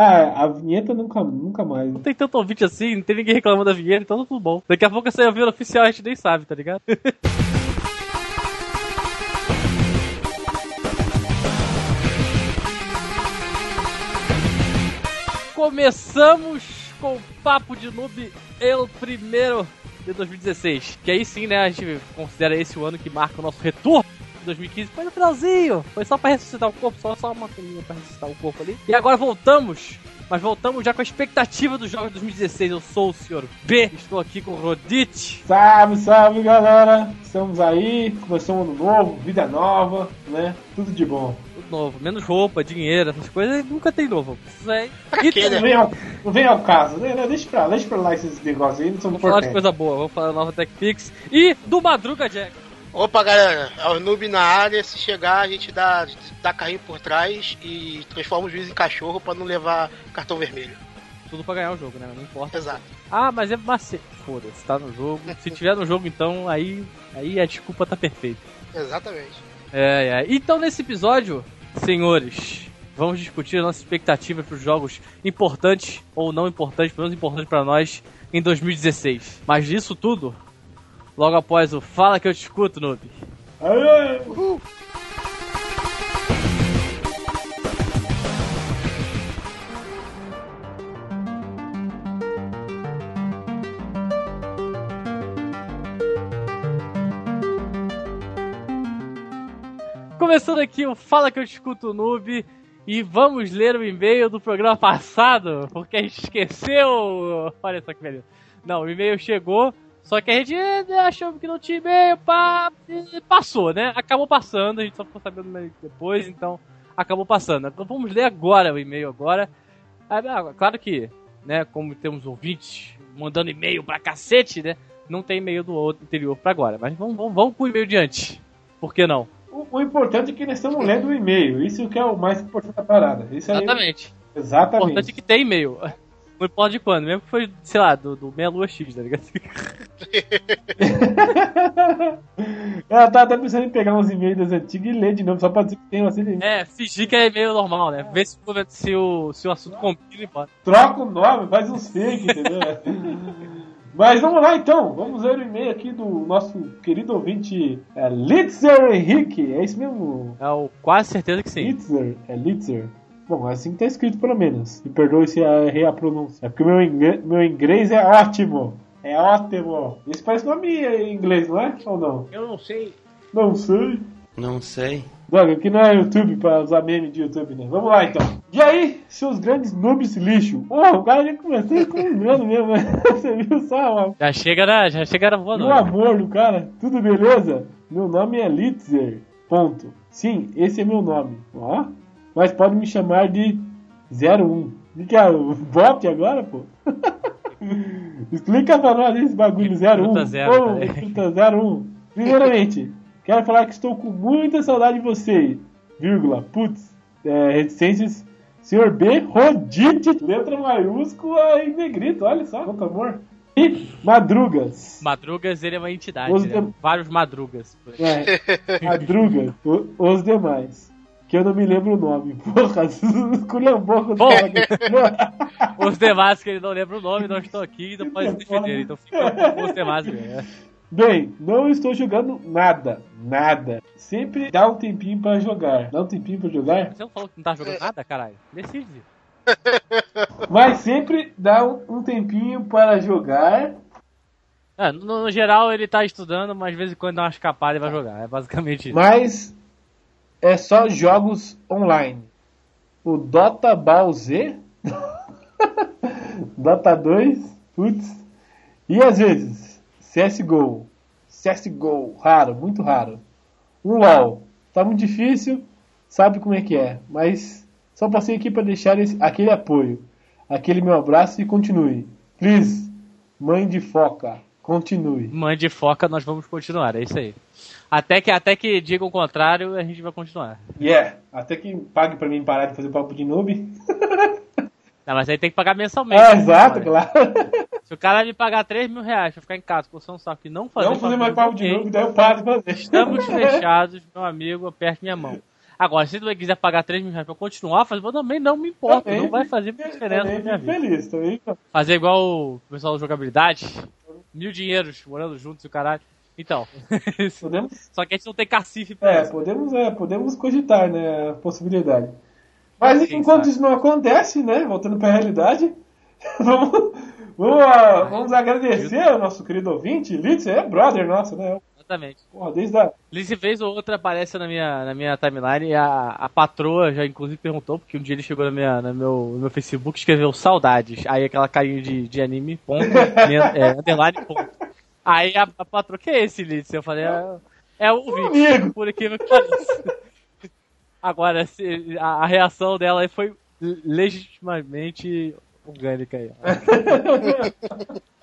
Ah, a vinheta nunca, nunca mais. Não tem tanto ouvinte assim, não tem ninguém reclamando da vinheta, então tá tudo bom. Daqui a pouco você ouvir o oficial, a gente nem sabe, tá ligado? Começamos com o Papo de Noob, el primeiro de 2016. Que aí sim, né, a gente considera esse o ano que marca o nosso retorno. 2015 foi no finalzinho, foi só pra ressuscitar o corpo, só, só uma colinha pra ressuscitar o corpo ali. E agora voltamos mas voltamos já com a expectativa dos jogos de 2016. Eu sou o senhor B, estou aqui com o Rodite. Salve, salve galera! Estamos aí, começou um ano novo, vida nova, né? Tudo de bom. Tudo novo, menos roupa, dinheiro, essas coisas, nunca tem novo. Isso. E não, vem ao, não vem ao caso, né? Deixa pra, deixa pra lá esses negócios aí, não são Vamos falar de coisa boa, vamos falar da nova TechPix e do Madruga Jack. Opa, galera, é o noob na área. Se chegar, a gente dá, dá carrinho por trás e transforma o juiz em cachorro pra não levar cartão vermelho. Tudo pra ganhar o jogo, né? Não importa. Exato. Ah, mas é macete. Foda-se, tá no jogo. Se tiver no jogo, então, aí, aí a desculpa tá perfeita. Exatamente. É, é. Então, nesse episódio, senhores, vamos discutir a nossa expectativa para os jogos importantes ou não importantes, pelo menos importantes para nós, em 2016. Mas disso tudo, logo após o Fala que eu te escuto, noob. Aê! Uhul. Começando aqui o Fala que eu te escuto, noob. E vamos ler o e-mail do programa passado, porque a gente esqueceu. Olha só que beleza. Não, o e-mail chegou, só que a gente eh, achou que não tinha e-mail, pá, passou, né? Acabou passando, a gente só ficou sabendo depois, então acabou passando. Então vamos ler agora o e-mail agora. Ah, claro que, né, como temos ouvintes mandando e-mail pra cacete, né? Não tem e-mail do outro anterior pra agora. Mas vamos, vamos, vamos com o e-mail diante. Por que não? O, o, importante é que nós estamos lendo o e-mail. Isso que é o mais importante da parada. Isso Exatamente. Aí, exatamente. O importante é que tem e-mail. Não importa de quando, mesmo que foi, sei lá, do, do Meia Lua X, tá ligado? Ela tá até pensando em pegar uns e-mails das antigas e ler de novo, só pra dizer que tem assim. É, fingir que é e-mail normal, né? Ver se, se, o, se o assunto combina e bota. Troca o nome, faz uns fake, entendeu? Mas vamos lá então, vamos ler o e-mail aqui do nosso querido ouvinte é, Litzer Henrique, é isso mesmo? É o, quase certeza que sim. Litzer, é Litzer. Bom, assim tá escrito pelo menos. Me perdoe se errei a pronúncia. É porque meu inglês, meu inglês é ótimo. É ótimo. Isso parece nome em inglês, não é? Ou não? Eu não sei. Não sei. Não sei. Droga, aqui não é YouTube pra usar meme de YouTube, né? Vamos lá então. E aí, seus grandes noobs lixo? Oh, o cara já começou com um grande mesmo, né? Você viu só, ó. Já chega na, já chega na boa. O amor do cara. Tudo beleza? Meu nome é Litzer. Ponto. Sim, esse é meu nome. Ó mas pode me chamar de 01. O que é o bot agora, pô? Explica pra nós esse bagulho 01. Fruta 01. Primeiramente, quero falar que estou com muita saudade de você. Vírgula, putz, é, reticências, senhor B, Rodite, letra maiúscula e negrito, olha só, quanto amor. E Madrugas. Madrugas, ele é uma entidade, os né? de... Vários Madrugas. É, madrugas, os demais que eu não me lembro o nome. Porra, esculhambou com o Os demais que ele não lembra o nome, não estou aqui e não pode se defender. Então fica com os demais mesmo. Bem, não estou jogando nada. Nada. Sempre dá um tempinho pra jogar. Dá um tempinho pra jogar? Você não falou que não tá jogando nada, caralho? Decide. Mas sempre dá um tempinho para jogar. É, no, no, geral ele tá estudando, mas de vez em quando dá uma escapada e vai jogar. É basicamente isso. Mas é só jogos online. O Dota Ball Z, Dota 2, putz, e às vezes CSGO, CSGO, raro, muito raro. Um LoL, tá muito difícil, sabe como é que é, mas só passei aqui para deixar esse, aquele apoio, aquele meu abraço e continue. Please, mãe de foca, continue. Mãe de foca, nós vamos continuar, é isso aí. Até que, até que diga o contrário, a gente vai continuar. Yeah, até que pague pra mim parar de fazer papo de noob. Não, mas aí tem que pagar mensalmente. É, exato, claro. Se o cara me pagar 3 mil reais pra ficar em casa, você não sabe que não fazer. Não fazer mais papo de noob, daí eu paro de fazer. Estamos fechados, meu amigo, aperte minha mão. Agora, se tu quiser pagar 3 mil reais pra continuar fazendo, também não me importa. Também não vai fazer diferença na minha fico vida. feliz, também. Fazer igual o pessoal da jogabilidade. Mil dinheiros morando juntos e o caralho. Então. Podemos, Só que a gente não tem cacife pra é, isso. podemos, é, podemos cogitar, né, a possibilidade. Mas Quem enquanto sabe? isso não acontece, né, voltando pra realidade, vamos, vamos, ah, vamos agradecer ao nosso querido ouvinte, Litz, é brother nosso, né, Exatamente. porra, desde a... Vez ou outra aparece na minha, na minha timeline e a, a patroa já inclusive perguntou, porque um dia ele chegou na minha, no, meu, no meu Facebook e escreveu saudades. Aí aquela carinha de, de anime, ponto, é, underline, ponto. Aí a, a patroa, que é esse Liz? Eu falei, é, é o vídeo, amigo. por aqui que pareça. Agora, se- a, a reação dela aí foi legitimamente orgânica aí.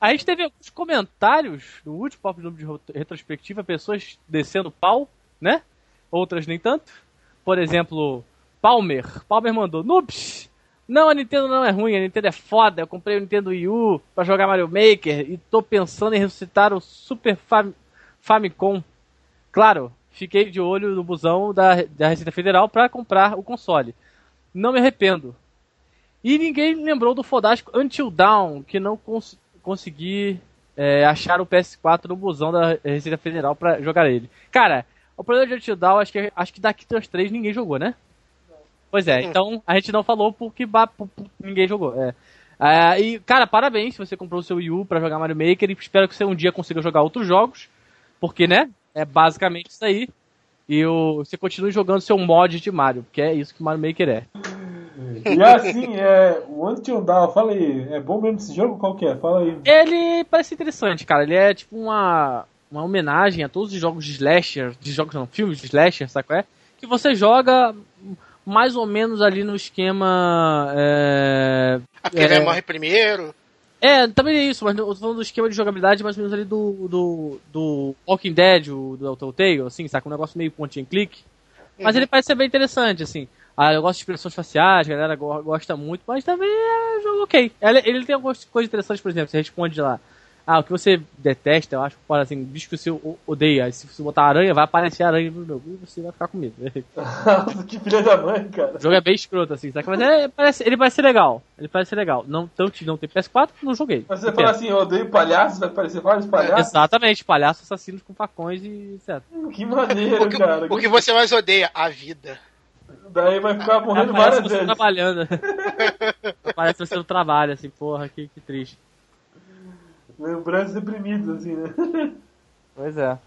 A gente teve alguns comentários no último Noob de ro- retrospectiva, pessoas descendo pau, né? Outras nem tanto. Por exemplo, Palmer. Palmer mandou, Noobs! Não, a Nintendo não é ruim, a Nintendo é foda. Eu comprei o Nintendo Wii U pra jogar Mario Maker e tô pensando em ressuscitar o Super Fam- Famicom. Claro, fiquei de olho no busão da, da Receita Federal pra comprar o console. Não me arrependo. E ninguém lembrou do fodástico Until Dawn, que não cons consegui é, achar o PS4 no busão da Receita Federal pra jogar ele. Cara, o problema de Until acho que, acho que daqui das três ninguém jogou, né? Pois é, então a gente não falou porque ninguém jogou. É. Ah, e, cara, parabéns se você comprou o seu Wii U pra jogar Mario Maker e espero que você um dia consiga jogar outros jogos, porque, né? É basicamente isso aí. E o, você continue jogando seu mod de Mario, porque é isso que Mario Maker é. E assim, é, o Until Dawn, fala aí, é bom mesmo esse jogo? Qual que é? Fala aí. Ele parece interessante, cara. Ele é tipo uma, uma homenagem a todos os jogos de slasher, de jogos não, filmes de slasher, sabe qual é? Que você joga mais ou menos ali no esquema. É, Aquele É. morre primeiro. é também é isso, mas eu tô falando do esquema de jogabilidade mais ou menos ali do, do, do Walking Dead, o, do Telltale, assim, saca? Um negócio meio point and click. Mas ele parece ser bem interessante, assim. Ah, eu gosto de expressões faciais, a galera go- gosta muito, mas também é um jogo ok. Ele, ele tem algumas coisas interessantes, por exemplo, você responde lá. Ah, o que você detesta, eu acho, fora assim, bicho que você odeia. Aí se você botar aranha, vai aparecer aranha no jogo. E você vai ficar com medo. Que filha da mãe, cara. O jogo é bem escroto, assim, saca? Mas é, parece, ele parece ser legal. Ele parece ser legal. Não, tanto não tem PS4, não joguei. Mas você fala assim, eu odeio palhaços, vai aparecer vários palhaços? Exatamente, palhaços assassinos com facões e etc. Que maneiro, O que, cara. o que você mais odeia? A vida. Daí vai ficar morrendo Aparece várias você vezes. trabalhando. Aparece você no trabalho, assim, porra, que, que triste. Lembranças reprimidas, assim, né? Pois é.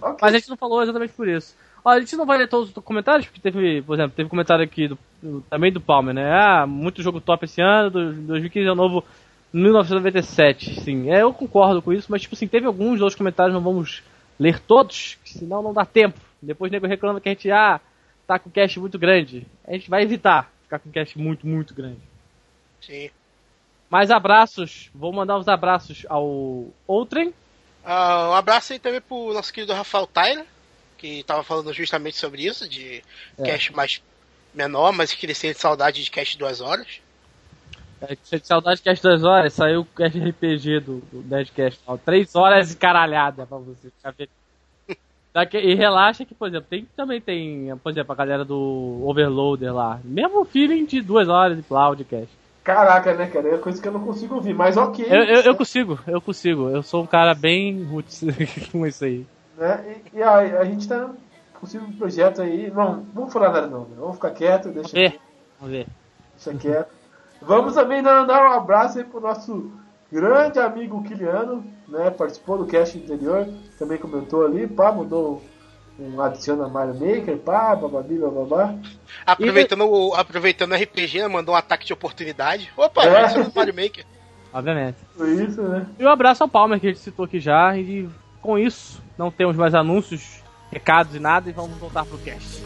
Ok. Mas a gente não falou exatamente por isso. Ó, a gente não vai ler todos os comentários, porque teve, por exemplo, teve comentário aqui do, do- também do Palmer, né? Ah, muito jogo top esse ano, do, 2015 é o novo 1997. Sim, é, eu concordo com isso, mas tipo assim, teve alguns outros comentários, não vamos ler todos, senão não dá tempo. Depois o nego reclama que a gente, ah, tá com cast muito grande. A gente vai evitar ficar com cast muito, muito grande. Sim. Mais abraços, vou mandar os abraços ao Outrem, Ah, um abraço aí também pro nosso querido Rafael Tyler, que tava falando justamente sobre isso, de É. cast mais menor, mas que ele sente saudade de cast duas horas. É, de saudade de cast 2 horas, saiu o cast RPG do, do Nerdcast. ó, Três horas e caralhada pra você ficar vendo. Daqui- E relaxa que, por exemplo, tem, também tem, por exemplo, a galera do Overloader lá. Mesmo feeling de duas horas de podcast. Caraca, né, cara? É coisa que eu não consigo ouvir, mas ok. Eu, eu, eu consigo, eu consigo. Eu sou um cara bem roots com isso aí. Né? E, e a, a gente tá possível um projeto aí. Não, vamos falar nada não, né? Vamos ficar quieto, deixa, Vamos ver. Vamos ver. deixa quieto. Vamos também dar, dar um abraço aí pro nosso grande amigo Kiliano, né? Participou do cast anterior, também comentou ali, pá, mandou um adiciona Mario Maker, pá, bababi, bababá. Aproveitando, o, aproveitando o RPG, né, mandou um ataque de oportunidade. Opa, É. é do Mario Maker. Obviamente. Foi isso, né? E um abraço ao Palmer, que a gente citou aqui já. E com isso, não temos mais anúncios, recados e nada. E vamos voltar pro cast.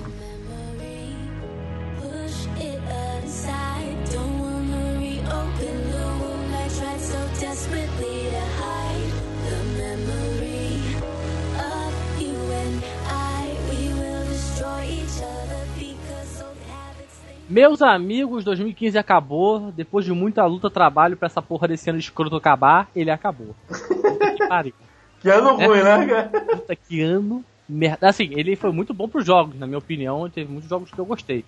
Meus amigos, 2015 acabou. Depois de muita luta, trabalho pra essa porra desse ano escroto acabar, ele acabou. Que. Que ano ruim, né, cara? Puta que ano merda. Assim, ele foi muito bom pros jogos, na minha opinião. Teve muitos jogos que eu gostei.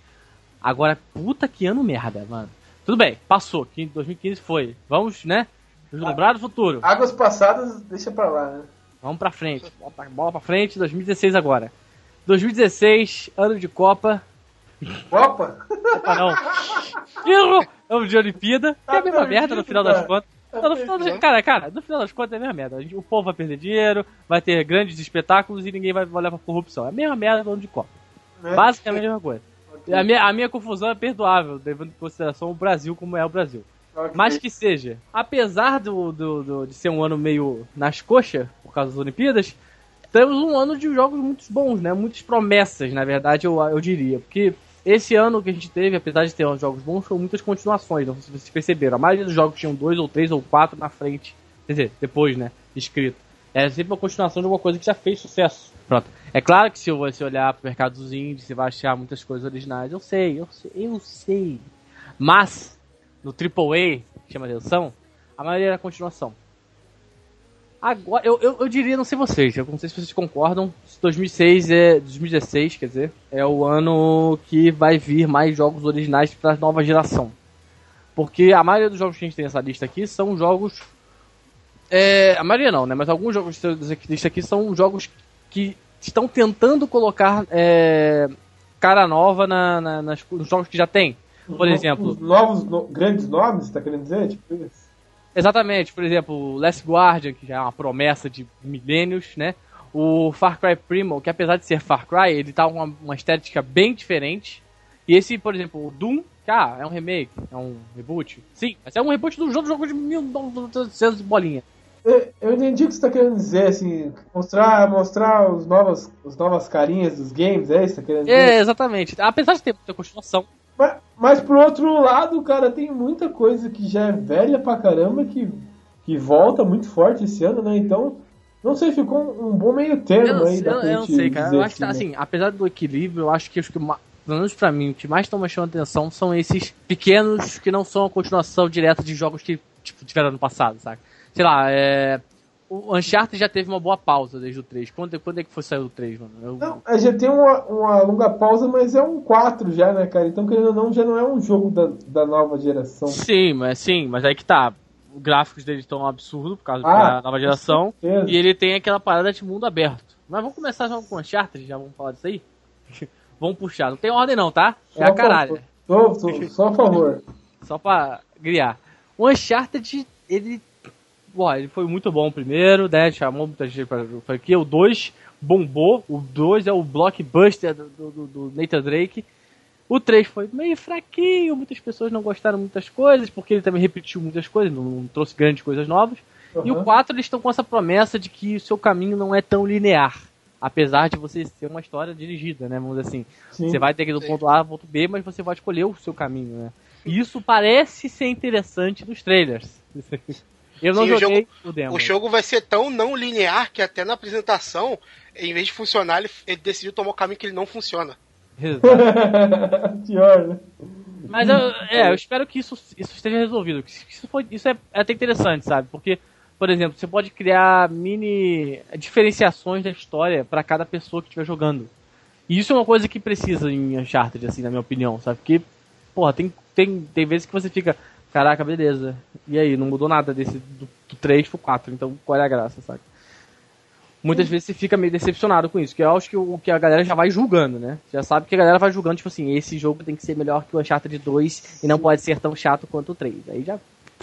Agora, puta que ano merda, mano. Tudo bem, passou. que 2015 foi. Vamos, né? O futuro. Águas passadas, deixa pra lá, né? Vamos pra frente. Bola pra, bola pra frente, 2016 agora. 2016, ano de Copa. Copa? Copa não. Erro! Ano de Olimpíada. Que é a mesma Tá merda no final das contas. Não, no final das- cara, cara, no final das contas é a mesma merda. O povo vai perder dinheiro, vai ter grandes espetáculos e ninguém vai olhar pra corrupção. É a mesma merda do ano de Copa. Né? Basicamente a mesma coisa. Ok, A minha, a minha confusão é perdoável, levando em consideração o Brasil como é o Brasil. ok. Mas que seja, apesar do, do, do- de ser um ano meio nas coxas, por causa das Olimpíadas, temos um ano de jogos muito bons, né? Muitas promessas, na verdade, eu, eu diria. Porque esse ano que a gente teve, apesar de ter uns jogos bons, foram muitas continuações, não sei se vocês perceberam. A maioria dos jogos tinham dois ou três ou quatro na frente, quer dizer, depois, né? Escrito. É sempre uma continuação de alguma coisa que já fez sucesso. Pronto. É claro que se você olhar pro mercado dos indies, você vai achar muitas coisas originais. Eu sei, eu sei, eu sei. Mas, no AAA, chama atenção, a maioria era continuação. Agora, eu, eu, eu diria, não sei vocês, eu não sei se vocês concordam, se 2006 é, 2016, quer dizer, é o ano que vai vir mais jogos originais para a nova geração. Porque a maioria dos jogos que a gente tem nessa lista aqui são jogos. É, a maioria não, né? Mas alguns jogos dessa lista aqui são jogos que estão tentando colocar é, cara nova na, na- nas, nos jogos que já tem. Por exemplo, Os novos no- grandes nomes, tá querendo dizer? Tipo isso. Exatamente, por exemplo, o Last Guardian, que já é uma promessa de milênios, né? O Far Cry Primal, que apesar de ser Far Cry, ele tá com uma, uma estética bem diferente. E esse, por exemplo, o Doom, que ah, é um remake, é um reboot. Sim, mas é um reboot do jogo, jogo de 1900 bolinha. Eu, eu entendi o que você tá querendo dizer, assim, mostrar, mostrar os novas, os novas carinhas dos games, é isso que você tá querendo dizer? É, exatamente. Apesar de ter muita continuação. Mas, mas por outro lado, cara, tem muita coisa que já é velha pra caramba que, que volta muito forte esse ano, né? Então, não sei, ficou um, um bom meio termo não, aí sei, eu, eu não sei, cara. Eu acho que, né? assim, apesar do equilíbrio, eu acho que os que pelo menos pra mim, o que mais estão me chamando atenção são esses pequenos que não são a continuação direta de jogos que tipo, tiveram no passado, sabe? Sei lá, é. O Uncharted já teve uma boa pausa desde o 3. Quando, quando é que foi sair o 3, mano? Eu- Não, é, já tem uma, uma longa pausa, mas é um 4 já, né, cara? Então, querendo ou não, já não é um jogo da, da nova geração. Sim, mas sim, mas aí que tá. Os gráficos dele estão um absurdo por causa Ah, da nova geração. E ele tem aquela parada de mundo aberto. Mas vamos começar já com o Uncharted, já vamos falar disso aí? vamos puxar. Não tem ordem não, tá? É Só a caralho. favor. Só, só, só a favor. Só pra criar. O Uncharted, ele. Bom, ele foi muito bom o primeiro, né? Chamou muita gente pra franquia. O 2 bombou. O 2 é o blockbuster do, do, do Nathan Drake. O 3 foi meio fraquinho, muitas pessoas não gostaram muitas coisas, porque ele também repetiu muitas coisas, não, não trouxe grandes coisas novas. E o Uhum. 4 eles estão com essa promessa de que o seu caminho não é tão linear. Apesar de você ser uma história dirigida, né? Vamos dizer assim. Sim. Você vai ter que ir do ponto A ao ponto B, mas você vai escolher o seu caminho, né? E isso parece ser interessante nos trailers. Eu não Sim, o joguei jogo- o demo. O jogo vai ser tão não linear que até na apresentação, em vez de funcionar, ele, ele decidiu tomar o caminho que ele não funciona. Exato. Pior, né? Mas eu, é, eu espero que isso, isso esteja resolvido. que Isso, foi, isso é, é até interessante, sabe? Porque, por exemplo, você pode criar mini diferenciações da história pra cada pessoa que estiver jogando. E isso é uma coisa que precisa em Uncharted, assim, na minha opinião, sabe? Porque, porra, tem, tem, tem vezes que você fica, caraca, beleza. E aí, não mudou nada desse do, do 3 pro 4, então qual é a graça, sabe? Muitas vezes você fica meio decepcionado com isso, que eu acho que o que a galera já vai julgando, né? Já sabe que a galera vai julgando, tipo assim, esse jogo tem que ser melhor que o Uncharted 2 e não pode ser tão chato quanto o 3. Aí já.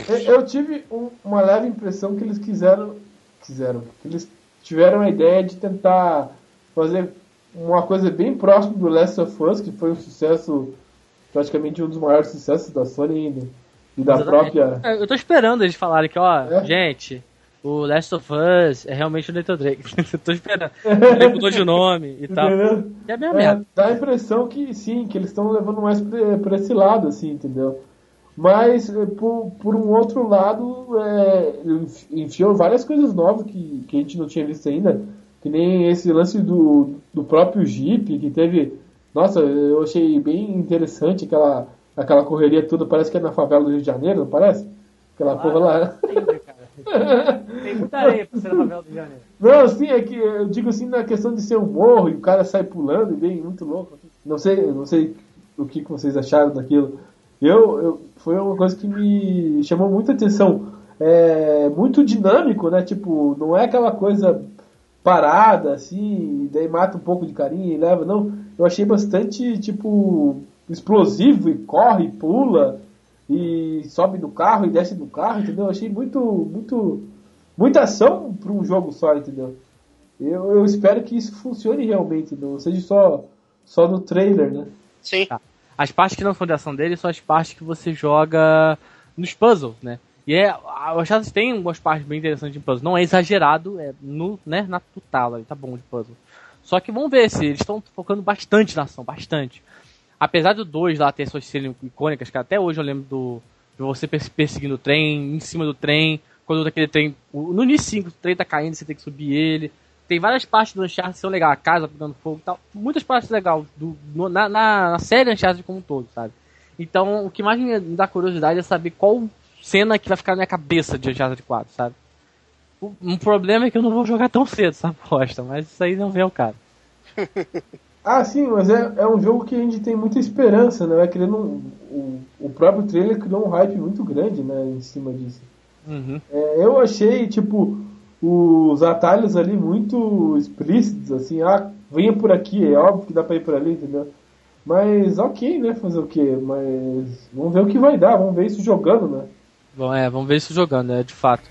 Eu- Eu tive um- uma leve impressão que eles quiseram. Quiseram. Que eles tiveram a ideia de tentar fazer uma coisa bem próxima do Last of Us, que foi um sucesso, praticamente um dos maiores sucessos da Sony ainda. E da Exatamente. própria. É, Eu tô esperando eles falarem que, ó, É? gente, o Last of Us é realmente o Nathan Drake. Eu tô esperando. Ele mudou de nome e tal. Entendeu? E é a mesma É, merda. dá a impressão que sim, que eles estão levando mais pra, pra esse lado, assim, entendeu? Mas, eh, por, por um outro lado, é, enf- enfiou várias coisas novas que, que a gente não tinha visto ainda. Que nem esse lance do, do próprio Jeep, que teve. Nossa, eu achei bem interessante aquela, aquela correria toda. Parece que é na favela do Rio de Janeiro, não parece? Aquela porra lá. Tem muita areia pra ser na favela do Rio de Janeiro. Não, sim, é que eu digo assim na questão de ser um morro e o cara sai pulando e bem muito louco. Não sei, não sei o que vocês acharam daquilo. Eu, eu foi uma coisa que me chamou muita atenção. É muito dinâmico, né? Tipo, não é aquela coisa parada assim, daí mata um pouco de carinho e leva, não. Eu achei bastante tipo explosivo e corre, e pula e sobe do carro e desce do carro, entendeu? Eu achei muito muito muita ação para um jogo só, entendeu? Eu, eu espero que isso funcione realmente, não seja só, só no trailer, né? Sim. Tá. As partes que não são de ação dele são as partes que você joga nos puzzles, né? E é, o Uncharted tem algumas partes bem interessantes de puzzle. Não é exagerado, é no, né, na total, tá bom de puzzle. Só que vamos ver se eles estão focando bastante na ação, bastante. Apesar do 2 lá ter suas cenas icônicas, que até hoje eu lembro do de você pers- perseguindo o trem, em cima do trem, quando aquele trem. No início sim, o trem tá caindo, você tem que subir ele. Tem várias partes do Uncharted que são legais, a casa pegando fogo e tal. Muitas partes legais do, no- na, na, na série Uncharted como um todo, sabe? Então, o que mais me dá curiosidade é saber qual cena que vai ficar na minha cabeça de Uncharted 4, sabe? O, um problema é que eu não vou jogar tão cedo essa aposta, mas isso aí não vem ao caso. Ah, sim, mas é, é um jogo que a gente tem muita esperança, né? Vai criando um- o, o próprio trailer criou um hype muito grande, né, em cima disso. Uhum. É, eu achei, tipo, os atalhos ali muito explícitos, assim, ah, venha por aqui, é óbvio que dá pra ir por ali, entendeu? Mas ok, né, fazer o quê? Mas vamos ver o que vai dar, vamos ver isso jogando, né? Bom, é, vamos ver isso jogando, é, de fato.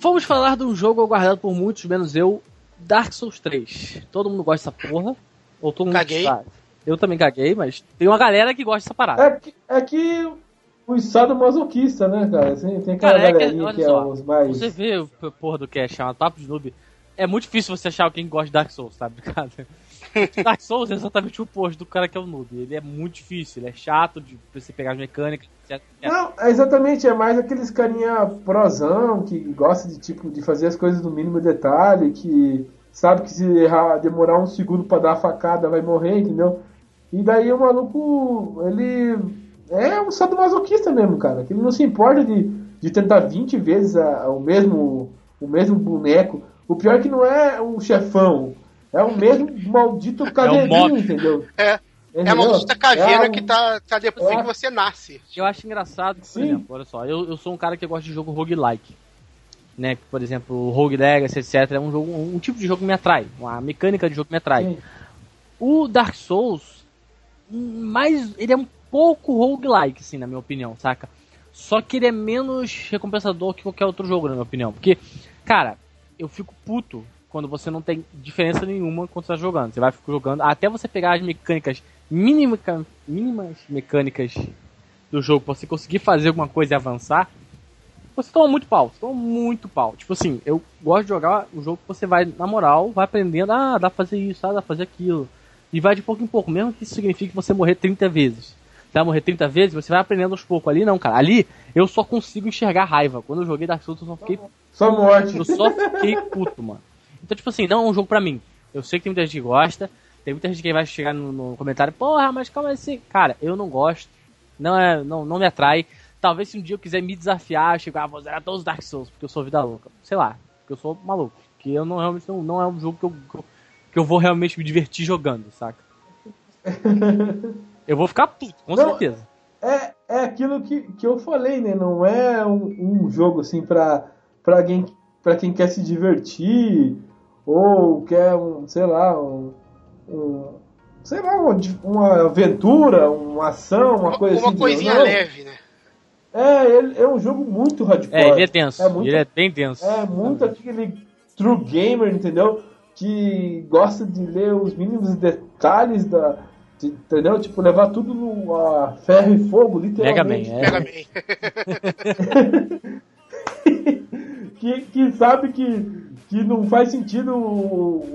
Vamos falar de um jogo aguardado por muitos, menos eu, Dark Souls 3. Todo mundo gosta dessa porra? Ou todo mundo Caguei. sabe? Eu também caguei, mas tem uma galera que gosta dessa parada. É que, é que o estado masoquista, né, cara? Assim, tem aquela Cara, é que, que, é só, os mais. você vê o porra do cast chamado Papo de Noob, é muito difícil você achar alguém que gosta de Dark Souls, sabe, cara? Dark Souls é exatamente o oposto do cara que é o noob. Ele é muito difícil, ele é chato de você pegar as mecânicas. Não, é exatamente, é mais aqueles carinha prosão que gosta de tipo de fazer as coisas no mínimo detalhe, que sabe que se errar, demorar um segundo pra dar a facada vai morrer, entendeu? E daí o maluco, ele é um sadomasoquista mesmo, cara, que ele não se importa de, de tentar 20 vezes a- o mesmo o mesmo boneco. O pior é que não é um chefão, é o mesmo maldito caveirinho, mob. entendeu? É. É a Entendeu? maldita caveira É um- que tá, tá depois é. que você nasce. Eu acho engraçado, por Sim. exemplo, olha só, eu, eu sou um cara que gosta de jogo roguelike. Né, que, por exemplo, o Rogue Legacy, etc. É um, jogo, um tipo de jogo que me atrai. A mecânica de jogo me atrai. Sim. O Dark Souls, mais ele é um pouco roguelike, assim, na minha opinião, saca? Só que ele é menos recompensador que qualquer outro jogo, na minha opinião. Porque, cara, eu fico puto quando você não tem diferença nenhuma quando você tá jogando. Você vai ficar jogando até você pegar as mecânicas mínima, mínimas mecânicas do jogo pra você conseguir fazer alguma coisa e avançar. Você toma muito pau, você toma muito pau. Tipo assim, eu gosto de jogar um jogo que você vai, na moral, vai aprendendo, ah, dá pra fazer isso, ah, dá pra fazer aquilo. E vai de pouco em pouco, mesmo que isso signifique você morrer 30 vezes. Você vai morrer 30 vezes, você vai aprendendo aos poucos. Ali não, cara. Ali eu só consigo enxergar raiva. Quando eu joguei Dark Souls, eu só fiquei Só morte. eu só fiquei puto, mano. Então, tipo assim, não é um jogo pra mim. Eu sei que tem muita gente que gosta, tem muita gente que vai chegar no, no comentário, porra, mas calma assim. Cara, eu não gosto. Não, é, não, não me atrai. Talvez se um dia eu quiser me desafiar, chegar, ah, vou zerar todos os Dark Souls, porque eu sou vida louca. Sei lá, porque eu sou maluco. Que eu não realmente não, não é um jogo que eu, que eu, que eu vou realmente me divertir jogando, saca? Eu vou ficar puto, com Não, certeza. É, é aquilo que, que eu falei, né? Não é um, um jogo assim pra, pra, alguém, pra quem quer se divertir ou quer um, sei lá, um, um- sei lá, uma, uma aventura, uma ação, uma coisa Uma assim. coisinha não. leve, né? É, ele, é um jogo muito hardcore. É, ele é tenso. É muito, ele é bem tenso. é muito aquele true gamer, entendeu? Que gosta de ler os mínimos detalhes da. de- entendeu? Tipo, levar tudo no a ferro e fogo, Mega Man, literalmente. é. Pega bem. que, que sabe que, que não faz sentido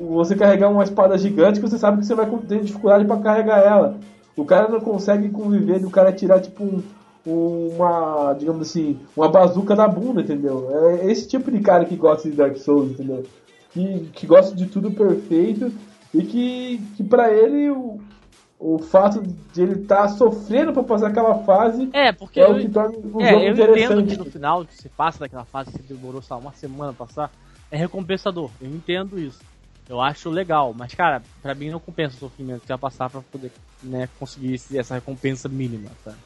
você carregar uma espada gigante que você sabe que você vai ter dificuldade pra carregar ela. O cara não consegue conviver do cara tirar tipo um, uma, digamos assim, uma bazuca na bunda, entendeu? É esse tipo de cara que gosta de Dark Souls, entendeu? Que, que gosta de tudo perfeito e que, que para ele o, o fato de ele estar tá sofrendo para passar aquela fase É, porque é eu, o que torna o é, jogo eu entendo interessante. que no final, que você passa daquela fase que demorou, lá, uma semana pra passar, é recompensador. Eu entendo isso. Eu acho legal, mas cara, pra mim não compensa o sofrimento que vai passar pra poder né, conseguir esse- essa recompensa mínima, sabe?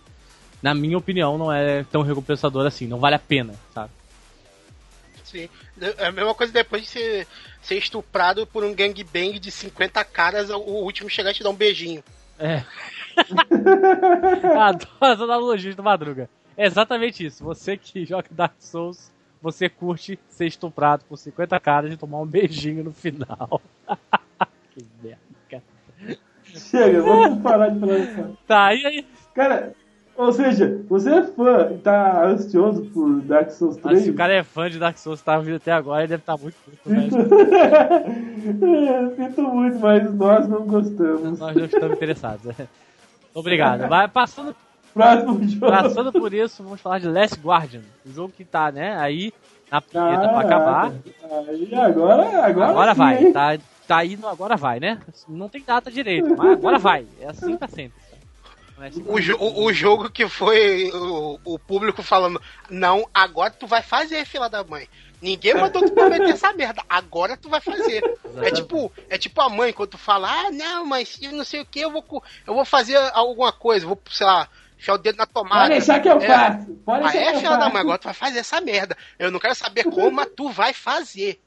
Na minha opinião, não é tão recompensador assim, não vale a pena, sabe? Sim. É a mesma coisa depois de ser, ser estuprado por um gangbang de 50 caras, o último chegar e te dar um beijinho. É. Adoro as analogias do Madruga. É exatamente isso. Você que joga Dark Souls, você curte ser estuprado por 50 caras e tomar um beijinho no final. que merda, cara. Chega, vamos parar de falar isso. Tá, e aí? Cara, ou seja, você é fã e tá ansioso por Dark Souls 3? Mas se o cara é fã de Dark Souls, tá vindo até agora, ele deve estar muito puto, né? Sinto muito, mas nós não gostamos. Nós não estamos interessados. né? Obrigado. Vai passando, Próximo jogo. passando por isso, vamos falar de Last Guardian. O jogo que tá, né, aí na punheta pra acabar. Aí agora, agora, Agora sim, vai. hein? Tá, tá indo, agora vai, né? Não tem data direito, mas agora vai. É assim pra sempre. O, jo- o, jogo que foi o, o público falando, não, agora tu vai fazer, fila da mãe. Ninguém mandou tu prometer essa merda, agora tu vai fazer. É tipo, é tipo a mãe quando tu fala, ah, não, mas eu não sei o que, eu vou, eu vou fazer alguma coisa, vou, sei lá, enfiar o dedo na tomada. Pode deixar que eu É. faço. Pode deixar é, que eu filha da faço. mãe, agora tu vai fazer essa merda. Eu não quero saber como, mas tu vai fazer.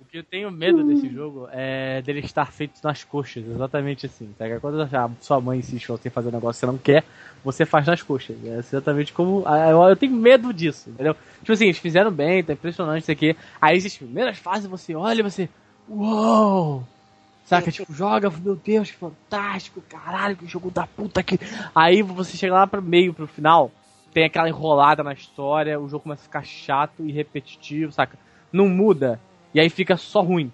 O que eu tenho medo desse jogo é dele estar feito nas coxas, exatamente assim. Tá? Quando a sua mãe insiste em você fazer um negócio que você não quer, você faz nas coxas. É exatamente como. ah, Eu, eu tenho medo disso, entendeu? Tipo assim, eles fizeram bem, tá impressionante isso aqui. Aí as primeiras fases você olha e você. Uou! Saca? Tipo, joga, meu Deus, que fantástico, caralho, que jogo da puta que. Aí você chega lá pro meio, pro final, tem aquela enrolada na história, o jogo começa a ficar chato e repetitivo, saca? Não muda. E aí fica só ruim.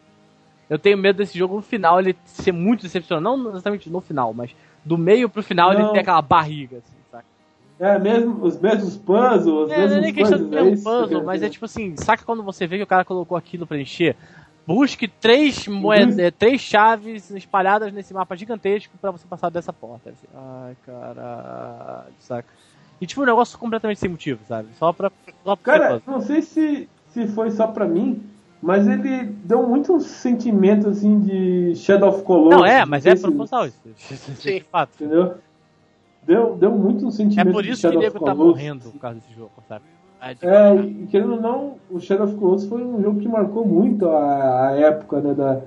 Eu tenho medo desse jogo no final ele ser muito decepcionante. Não exatamente no final, mas do meio pro final ele Não. ter aquela barriga, assim, saca? É, mesmo, os mesmos puzzles, os É, não é mesmos nem questão de puzzles, ter é um eu puzzle, quero mas é tipo assim, saca quando você vê que o cara colocou aquilo pra encher? Busque três moedas, é, três chaves espalhadas nesse mapa gigantesco pra você passar dessa porta. Assim, ai, caralho, saca? E tipo, um negócio completamente sem motivo, sabe? Só pra. Só pra Cara, não sei se, se foi só pra mim, mas ele deu muito um sentimento assim de Shadow of Colossus. Não, é, mas é se- proposital isso. Sim. De fato. Entendeu? Deu, deu muito um É sentimento por de isso que o nego tá morrendo por causa desse jogo, sabe? É, e querendo ou não, o Shadow of Colossus foi um jogo que marcou muito a, a época né, da,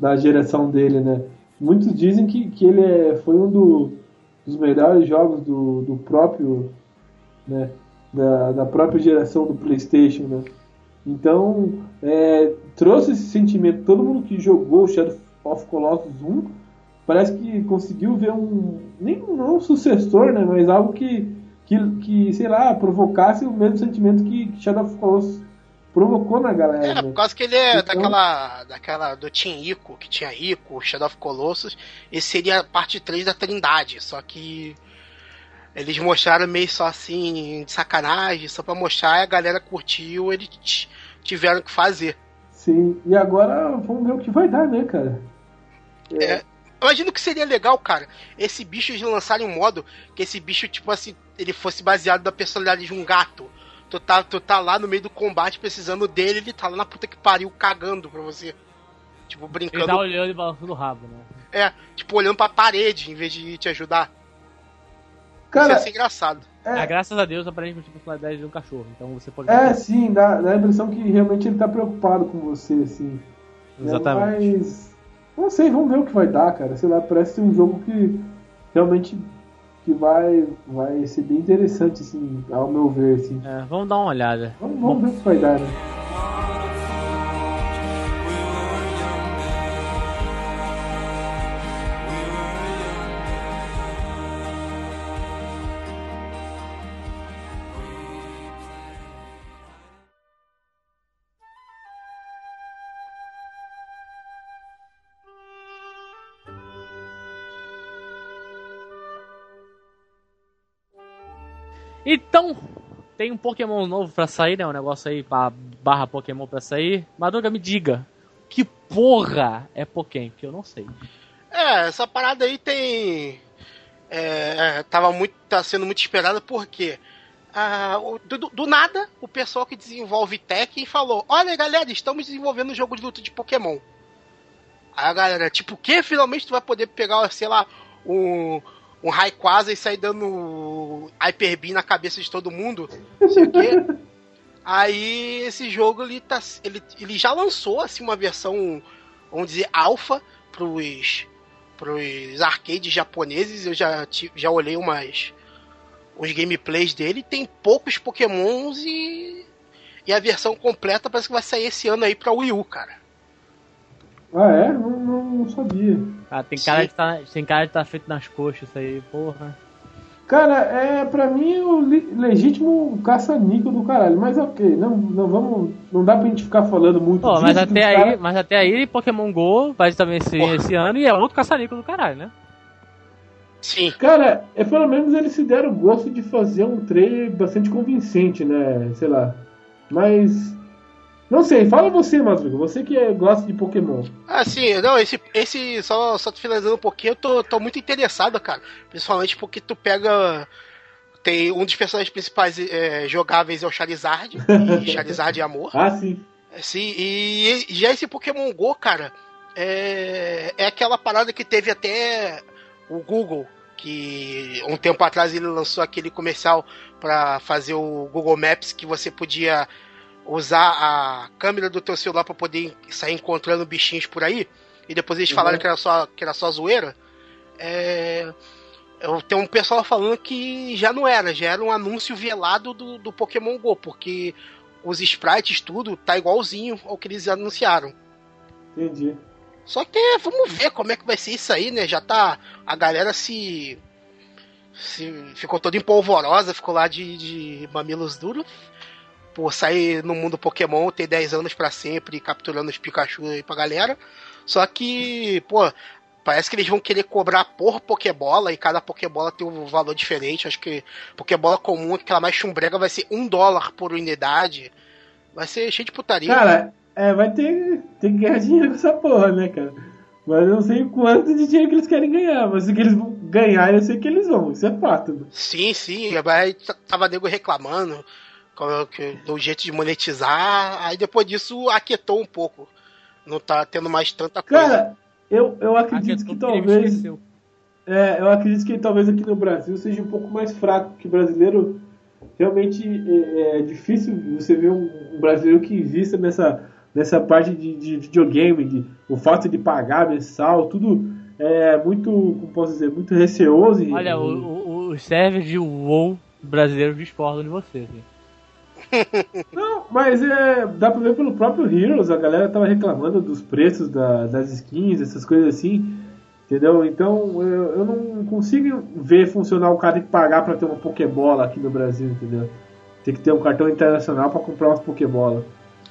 da geração dele, né? Muitos dizem que, que ele é, foi um do- dos melhores jogos do, do próprio, né? Da, da própria geração do Playstation, né? Então, é, trouxe esse sentimento, todo mundo que jogou o Shadow of Colossus 1, parece que conseguiu ver um, nem não um sucessor, né? Mas algo que que, que, sei lá, provocasse o mesmo sentimento que Shadow of Colossus provocou na galera. É, né? por causa que ele é Então- daquela, daquela do Team Ico, que tinha Ico, Shadow of Colossus, esse seria a parte 3 da Trindade, só que eles mostraram meio só assim, de sacanagem, só pra mostrar, e a galera curtiu, eles tiveram que fazer. Sim, e agora vamos ver o que vai dar, né, cara? É, imagino que seria legal, cara, esse bicho eles lançarem um modo que esse bicho, tipo assim, ele fosse baseado na personalidade de um gato. Tu tá, tu tá lá no meio do combate precisando dele, ele tá lá na puta que pariu cagando pra você. Tipo, Ele brincando tá olhando e balançando o rabo, né? É, tipo, olhando pra parede em vez de te ajudar. Isso Cara, ia ser engraçado. Ah, é, graças a Deus, aparentemente a personalidade de um cachorro. Então você pode. é sim, dá, dá a impressão que realmente ele tá preocupado com você, assim. né? Exatamente. Mas, não sei, vamos ver o que vai dar, cara. Sei lá, parece ser um jogo que realmente que vai, vai ser bem interessante, assim, ao meu ver, assim. É, vamos dar uma olhada. Vamos, vamos ver o que vai dar, né? Então, tem um Pokémon novo pra sair, né? Um negócio aí, barra Pokémon pra sair. Madruga, me diga, que porra é Pokémon? Que eu não sei. É, essa parada aí tem. É, tava muito, tá sendo muito esperada porque ah, do, do nada o pessoal que desenvolve Tekken falou: Olha galera, estamos desenvolvendo um jogo de luta de Pokémon. Aí a galera, tipo, o que? Finalmente tu vai poder pegar, sei lá, um, um Rayquaza e sair dando Hyper Beam na cabeça de todo mundo? Não sei o quê. Aí esse jogo ele, tá, ele, ele já lançou assim, uma versão, vamos dizer, alfa pros, pros arcades japoneses. Eu já, já olhei umas os gameplays dele. Tem poucos pokémons e, e a versão completa parece que vai sair esse ano aí pra Wii U, cara. Ah, é? Não, não, não sabia. Ah, tem cara, Sim. de tá, tem cara de tá feito nas coxas isso aí, porra. Cara, é pra mim o legítimo caça-níquel do caralho. Mas ok, não, não vamos. Não dá pra gente ficar falando muito Pô, disso. mas que até aí, cara- mas até aí Pokémon GO vai também ser Porra. esse ano e é outro caçanico do caralho, né? Sim. Cara, é, pelo menos eles se deram o gosto de fazer um trailer bastante convincente, né? Sei lá. Mas. Não sei, fala você, Madruga. Você que é- gosta de Pokémon. Assim, não, esse, esse só, só finalizando um pouquinho, eu tô, tô muito interessado, cara. Principalmente porque tu pega. Tem um dos personagens principais é, jogáveis é o Charizard, e Charizard é amor. Ah, sim. Sim, e já esse Pokémon Go, cara, é, é aquela parada que teve até o Google, que um tempo atrás ele lançou aquele comercial pra fazer o Google Maps que você podia usar a câmera do teu celular pra poder sair encontrando bichinhos por aí. E depois eles Uhum. falaram que era só que era só zoeira. É, eu tenho um pessoal falando que já não era, já era um anúncio velado do, do Pokémon Go, porque os sprites, tudo, tá igualzinho ao que eles anunciaram. Entendi. Só que vamos ver como é que vai ser isso aí, né? Já tá. A galera se. se ficou toda empolvorosa, ficou lá de, de mamilos duros. Por sair no mundo Pokémon, ter 10 anos pra sempre, capturando os Pikachu aí pra galera. Só que, pô, parece que eles vão querer cobrar por Pokébola e cada Pokébola tem um valor diferente. Acho que Pokébola comum, aquela mais chumbrega, vai ser um dólar por unidade. Vai ser cheio de putaria. Cara, é, vai ter, ter que ganhar dinheiro com essa porra, né, cara? Mas eu não sei quanto de dinheiro que eles querem ganhar. Mas se que eles vão ganhar, eu sei que eles vão. Isso é fato. né? Sim, sim. T- tava nego reclamando do jeito de monetizar. Aí depois disso aquietou um pouco. Não tá tendo mais tanta coisa. Cara, eu, eu acredito que Aquele me talvez. É, eu acredito que talvez aqui no Brasil seja um pouco mais fraco, que brasileiro realmente é, é difícil você ver um, brasileiro que invista nessa, nessa parte de, de videogame, de, o fato de pagar mensal, tudo é muito, como posso dizer, muito receoso. e- Olha, o, o, os servers de WoW brasileiros discordam de você. Assim. Não, mas é, dá pra ver pelo próprio Heroes, a galera tava reclamando dos preços da- das skins, essas coisas assim, entendeu? Então eu, eu não consigo ver funcionar o cara que pagar pra ter uma Pokébola aqui no Brasil, entendeu? Tem que ter um cartão internacional pra comprar umas Pokébola.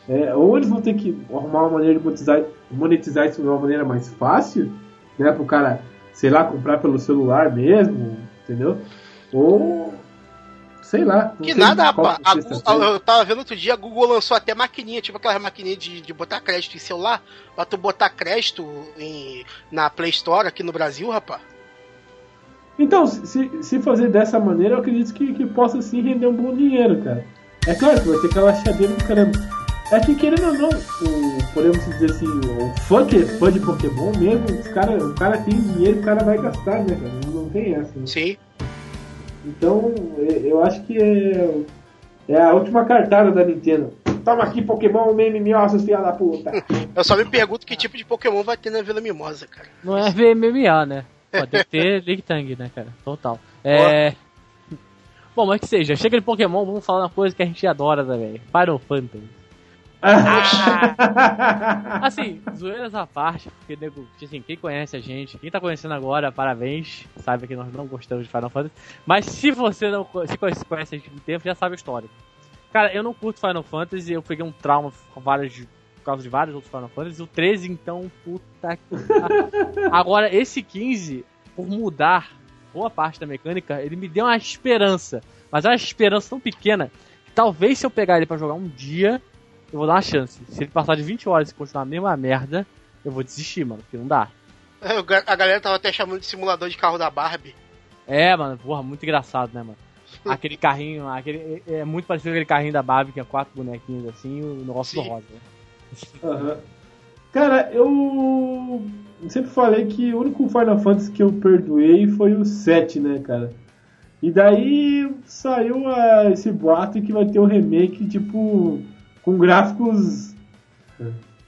É, ou eles vão ter que arrumar uma maneira de monetizar, monetizar isso de uma maneira mais fácil, né? Pro cara, sei lá, comprar pelo celular mesmo, entendeu? Ou. Sei lá. Que nada, rapaz. eu tava vendo outro dia, a Google lançou até maquininha, tipo aquela maquininha de, de botar crédito em celular, pra tu botar crédito em, na Play Store aqui no Brasil, rapaz. Então, se, se fazer dessa maneira, eu acredito que, que possa sim render um bom dinheiro, cara. É claro que vai ter aquela chadeira do caramba. É que querendo ou não, o, podemos dizer assim, o fã que é fã de Pokémon mesmo, os cara, o cara tem dinheiro, o cara vai gastar, né, cara? Não, não tem essa. Né? Sim. Então, eu acho que é, é a última cartada da Nintendo. Toma aqui Pokémon, meme, seus filha da puta. Eu só me pergunto que tipo de Pokémon vai ter na Vila Mimosa, cara. Não é VMMA, né? Pode ter que ter League Tang, né, cara? Total. É. Bom, mas que seja, chega de Pokémon, vamos falar uma coisa que a gente adora também: Final Fantasy. Assim, zoeiras à parte, porque nego, assim, quem conhece a gente, quem tá conhecendo agora, parabéns, sabe que nós não gostamos de Final Fantasy. Mas se você não se conhece, conhece a gente há tempo, já sabe a história. Cara, eu não curto Final Fantasy, eu peguei um trauma com vários, por causa de vários outros Final Fantasy. O 13, então, puta que. Agora, esse 15, por mudar boa parte da mecânica, ele me deu uma esperança. Mas é uma esperança tão pequena que talvez se eu pegar ele pra jogar um dia, eu vou dar uma chance. Se ele passar de 20 horas e continuar a mesma merda, eu vou desistir, mano, porque não dá. É, o A galera tava até chamando de simulador de carro da Barbie. É, mano, porra, muito engraçado, né, mano? Aquele carrinho, aquele, é é muito parecido com aquele carrinho da Barbie, que é quatro bonequinhos assim, e o negócio Sim. do rosa. né? Aham. Cara, eu sempre falei que o único Final Fantasy que eu perdoei foi o 7, né, cara? E daí saiu ah, esse boato que vai ter um remake, tipo, com gráficos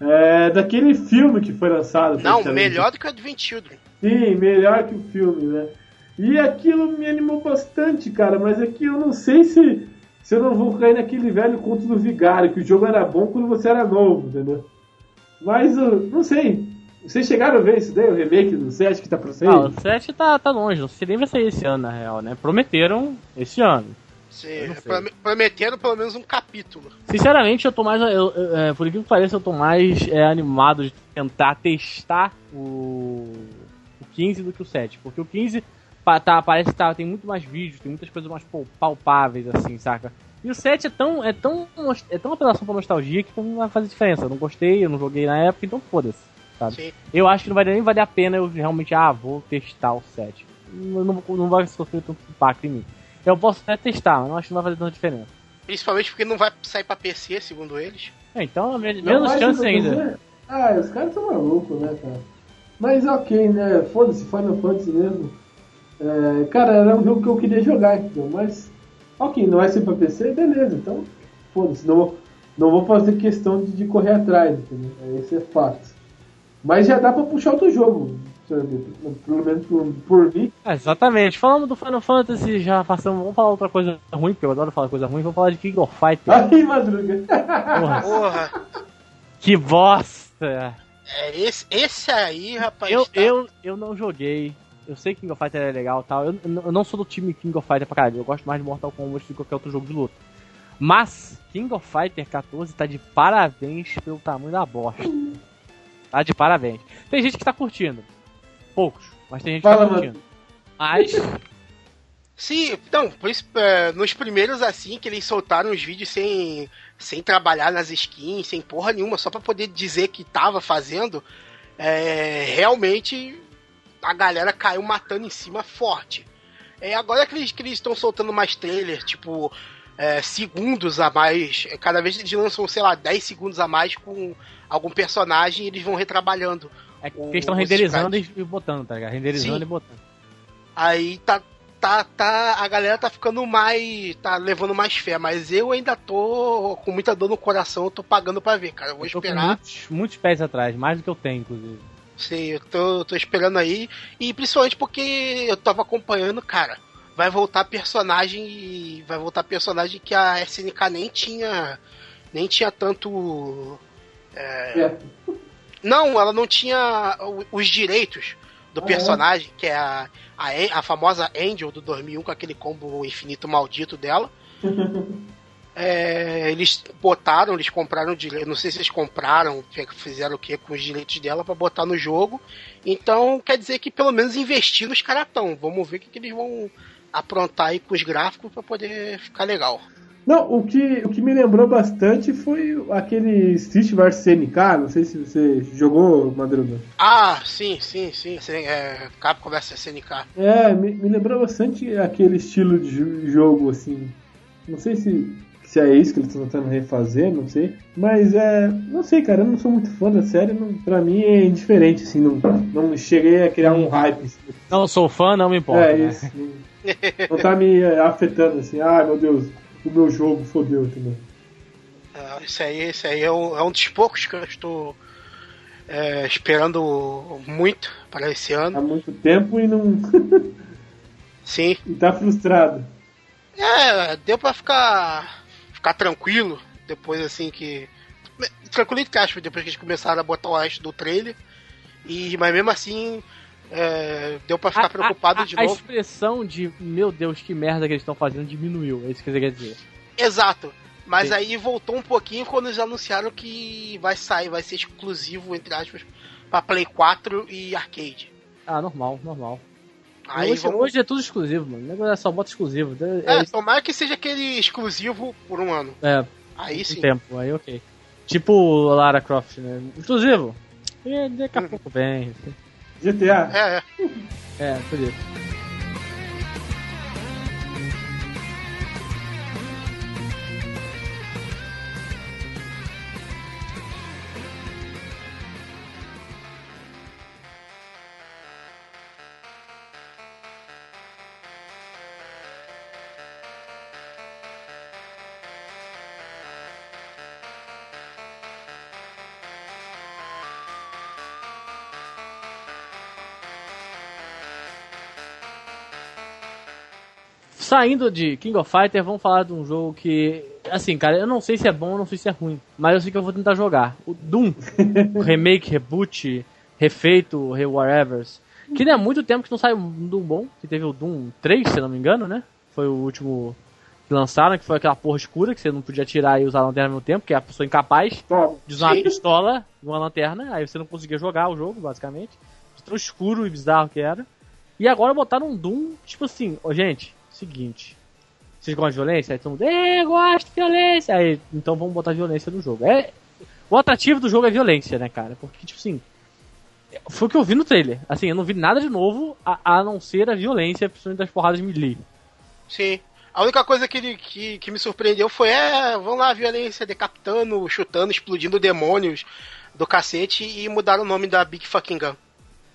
é, daquele filme que foi lançado. Não, melhor do que o Advent Children. Sim, melhor que o filme, né? E aquilo me animou bastante, cara, mas é que eu não sei se, se eu não vou cair naquele velho conto do vigário, que o jogo era bom quando você era novo, entendeu? Mas, eu não sei. Vocês chegaram a ver isso daí, o remake do 7 que tá pra sair? Ah, o 7 tá, tá longe, não sei nem vai sair esse ano, na real, né? Prometeram esse ano. Sim, não sei. prome- prometeram pelo menos um capítulo. Sinceramente, eu tô mais. eu- eu- é, por incrível que pareça, eu tô mais é, animado de tentar testar o, o 15 do que o 7. Porque o 15 pa- tá, parece que tá, tem muito mais vídeos, tem muitas coisas mais pal- palpáveis, assim, saca? E o 7 é tão, é tão, é tão apelação pra nostalgia que não vai fazer diferença. Eu não gostei, eu não joguei na época, então foda-se. Sabe? Sim. Eu acho que não vai nem valer a pena eu realmente, ah, vou testar o 7. Não, não, não vai sofrer tanto impacto em mim. Eu posso até testar, mas não acho que não vai fazer tanta diferença. Principalmente porque não vai sair pra PC, segundo eles. É, então, Não, menos chance ainda. Ah, os caras são malucos, né, cara? Mas ok, né? Foda-se, Final Fantasy mesmo. É, cara, era um jogo que eu queria jogar, entendeu? Mas, ok, não vai ser pra PC, beleza, então foda-se, não, vou- não vou fazer questão de, de correr atrás, entendeu? Esse é fato. Mas já dá pra puxar outro jogo? Pelo menos por, por mim. É, exatamente. Falamos do Final Fantasy, já passamos. Vamos falar outra coisa ruim, porque eu adoro falar coisa ruim. Vamos falar de King of Fighters. Aí, madruga. Porra, Porra, que bosta! é esse, esse aí, rapaz. Eu, tá- eu, eu não joguei. Eu sei que King of Fighters é legal e tal. Eu, eu não sou do time King of Fighters pra caralho. Eu gosto mais de Mortal Kombat do que qualquer outro jogo de luta. Mas, King of Fighter 14 tá de parabéns pelo tamanho da bosta. Tá de parabéns. Tem gente que tá curtindo. Poucos, mas tem gente que Fala, tá mano. curtindo. Mas, Sim, então, por isso, é, nos primeiros assim, que eles soltaram os vídeos sem, sem trabalhar nas skins, sem porra nenhuma, só pra poder dizer que tava fazendo, é, realmente a galera caiu matando em cima forte. É, agora que eles que eles estão soltando mais trailers, tipo, é, segundos a mais, é, cada vez eles lançam, sei lá, 10 segundos a mais com algum personagem e eles vão retrabalhando. É que eles estão renderizando e e botando, tá ligado? Renderizando Sim. e botando. Aí tá, tá, tá, a galera tá ficando mais, tá levando mais fé, mas eu ainda tô com muita dor no coração, eu tô pagando pra ver, cara. Eu vou Eu tô com esperar. muitos, muitos pés atrás, mais do que eu tenho, inclusive. Sim, eu tô, tô esperando aí. E principalmente porque eu tava acompanhando, cara. Vai voltar personagem e vai voltar personagem que a SNK nem tinha. Nem tinha tanto. É. Não, ela não tinha os direitos do Ah, personagem, que é a, a, a famosa Angel do 2001 com aquele combo infinito maldito dela. É, eles botaram, eles compraram direito, não sei se eles compraram, fizeram o que com os direitos dela pra botar no jogo. Então quer dizer que pelo menos investiram os caras tão. Vamos ver o que, que eles vão aprontar aí com os gráficos pra poder ficar legal. Não, o que, o que me lembrou bastante foi aquele Street vs SNK, não sei se você jogou, Madruga. Ah, sim, sim, sim. É, Capcom vs SNK. É, me, me lembrou bastante aquele estilo de jo- jogo, assim. Não sei se, se é isso que eles estão tentando refazer, não sei. Mas é. Não sei, cara, eu não sou muito fã da série, não, pra mim é indiferente, assim, não, não cheguei a criar um hype. Assim. Não sou fã, não me importa. é né? isso. Não, não tá me é, afetando assim, ai meu Deus, o meu jogo fodeu, entendeu? É, Esse aí, esse aí é, um, é um dos poucos que eu estou é, esperando muito para esse Há ano. muito tempo e não. Sim. e tá frustrado. É, deu pra ficar, ficar tranquilo depois assim que. Tranquilo entre aspas, depois que eles começaram a botar o resto do trailer. E, mas mesmo assim, é, deu pra ficar A- preocupado a, de a, novo. A expressão de, meu Deus, que merda que eles estão fazendo diminuiu. É isso que você quer dizer. Exato. Mas Sim. aí voltou um pouquinho quando eles anunciaram que vai sair, vai ser exclusivo, entre aspas, pra Play 4 e arcade. Ah, normal, normal. Aí hoje, vamos. hoje é tudo exclusivo, mano. O negócio é só bota exclusivo. É, É, tomara que seja aquele exclusivo por um ano. é, Aí sim. tempo, aí ok. Tipo Lara Croft, né? Exclusivo. E daqui a Uhum. pouco vem. GTA. É, é. É, por isso. Saindo de King of Fighters, vamos falar de um jogo que, assim, cara, eu não sei se é bom, eu não sei se é ruim, mas eu sei que eu vou tentar jogar. O Doom, o remake, reboot, refeito, re whatever. Que não é muito tempo que não sai um Doom bom, que teve o Doom 3, se não me engano, né? Foi o último que lançaram, que foi aquela porra escura que você não podia tirar e usar a lanterna ao mesmo tempo, que é a pessoa incapaz de usar uma pistola e uma lanterna, aí você não conseguia jogar o jogo, basicamente. De tão escuro e bizarro que era. E agora botaram um Doom, tipo assim, ó, gente, seguinte. Vocês gostam de violência? Aí todo mundo, é, eu gosto de violência. Aí, então vamos botar violência no jogo. É, o atrativo do jogo é violência, né, cara? Porque, tipo assim, foi o que eu vi no trailer. Assim, eu não vi nada de novo a, a não ser a violência, principalmente das porradas melee. Sim. A única coisa que, ele- que, que me surpreendeu foi, é, vamos lá, violência, decapitando, chutando, explodindo demônios do cacete e mudaram o nome da Big Fucking Gun.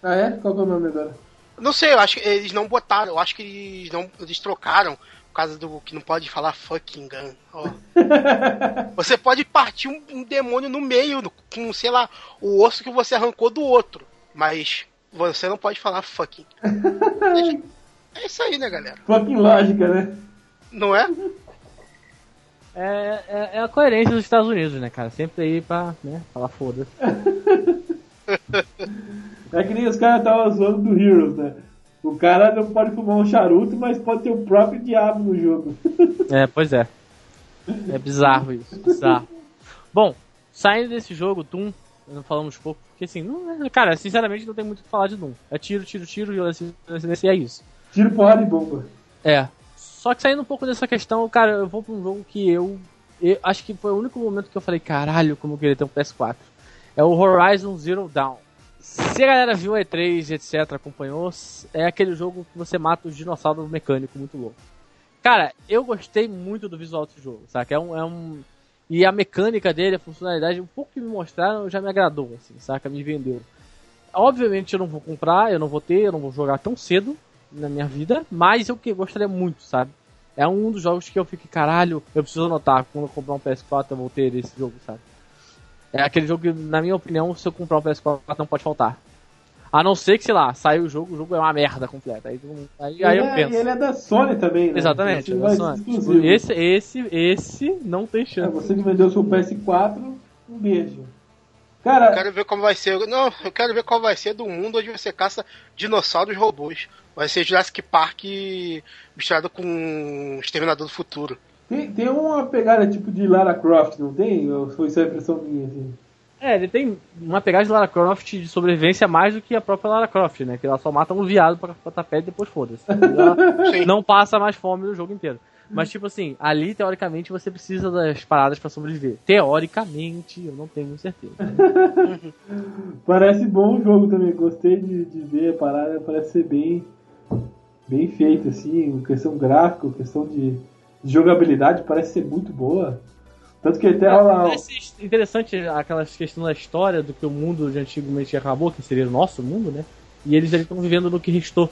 Ah, é? Qual que é o nome agora? Não sei, eu acho que eles não botaram, eu acho que eles não eles trocaram por causa do que não pode falar fucking gun. ó. Você pode partir um, um demônio no meio no- com, sei lá, o osso que você arrancou do outro, mas você não pode falar fucking. É isso aí, né, galera? Fucking lógica, né? Não é? É, é, é a coerência dos Estados Unidos, né, cara? Sempre aí pra, né, falar foda-se. É que nem os caras estavam zoando do Heroes, né? O cara não pode fumar um charuto, mas pode ter o próprio diabo no jogo. É, pois é. É bizarro isso, bizarro. Bom, saindo desse jogo, Doom, não falamos pouco, porque assim, não, é- cara, sinceramente não tem muito o que falar de Doom. É tiro, tiro, tiro, violência, violência, e é isso. Tiro, porrada e bomba. É. Só que saindo um pouco dessa questão, cara, eu vou pra um jogo que eu, eu acho que foi o único momento que eu falei, caralho, como eu queria ter um PS4. É o Horizon Zero Dawn. Se a galera viu a E3, etc, acompanhou, é aquele jogo que você mata os dinossauros mecânicos muito louco. Cara, eu gostei muito do visual desse jogo, saca? É um, é um... E a mecânica dele, a funcionalidade, um pouco que me mostraram já me agradou, assim, saca? Me vendeu. Obviamente eu não vou comprar, eu não vou ter, eu não vou jogar tão cedo na minha vida, mas eu que gostaria muito, sabe? É um dos jogos que eu fico, caralho, eu preciso anotar, quando eu comprar um PS4 eu vou ter esse jogo, sabe? É aquele jogo que, na minha opinião, se eu comprar um PS4 não pode faltar. A não ser que, sei lá, saiu o jogo, o jogo é uma merda completa. Aí, aí, aí ele, eu é, penso. ele é da Sony também, né? Exatamente, Esse é da Sony. Tipo, exclusivo. esse, esse, esse não tem É, chance. você que vendeu seu PS4, um beijo. Eu Cara, quero ver como vai ser. Não, eu quero ver qual vai ser do mundo onde você caça dinossauros robôs. Vai ser Jurassic Park misturado com Exterminador do Futuro. Tem, tem uma pegada tipo de Lara Croft, não tem? Ou foi só impressão minha, assim? É, ele tem uma pegada de Lara Croft de sobrevivência mais do que a própria Lara Croft, né? Que ela só mata um viado pra botar pele e depois foda-se. Não passa mais fome no jogo inteiro. Mas, tipo assim, ali, teoricamente, você precisa das paradas pra sobreviver. Teoricamente, eu não tenho certeza. Parece bom o jogo também, gostei de, de ver a parada, parece ser bem, bem feito, assim, questão gráfica, questão de jogabilidade, parece ser muito boa. Tanto que até rola. Parece interessante aquelas questões da história do que o mundo de antigamente acabou, que seria o nosso mundo, né? E eles ali estão vivendo no que restou.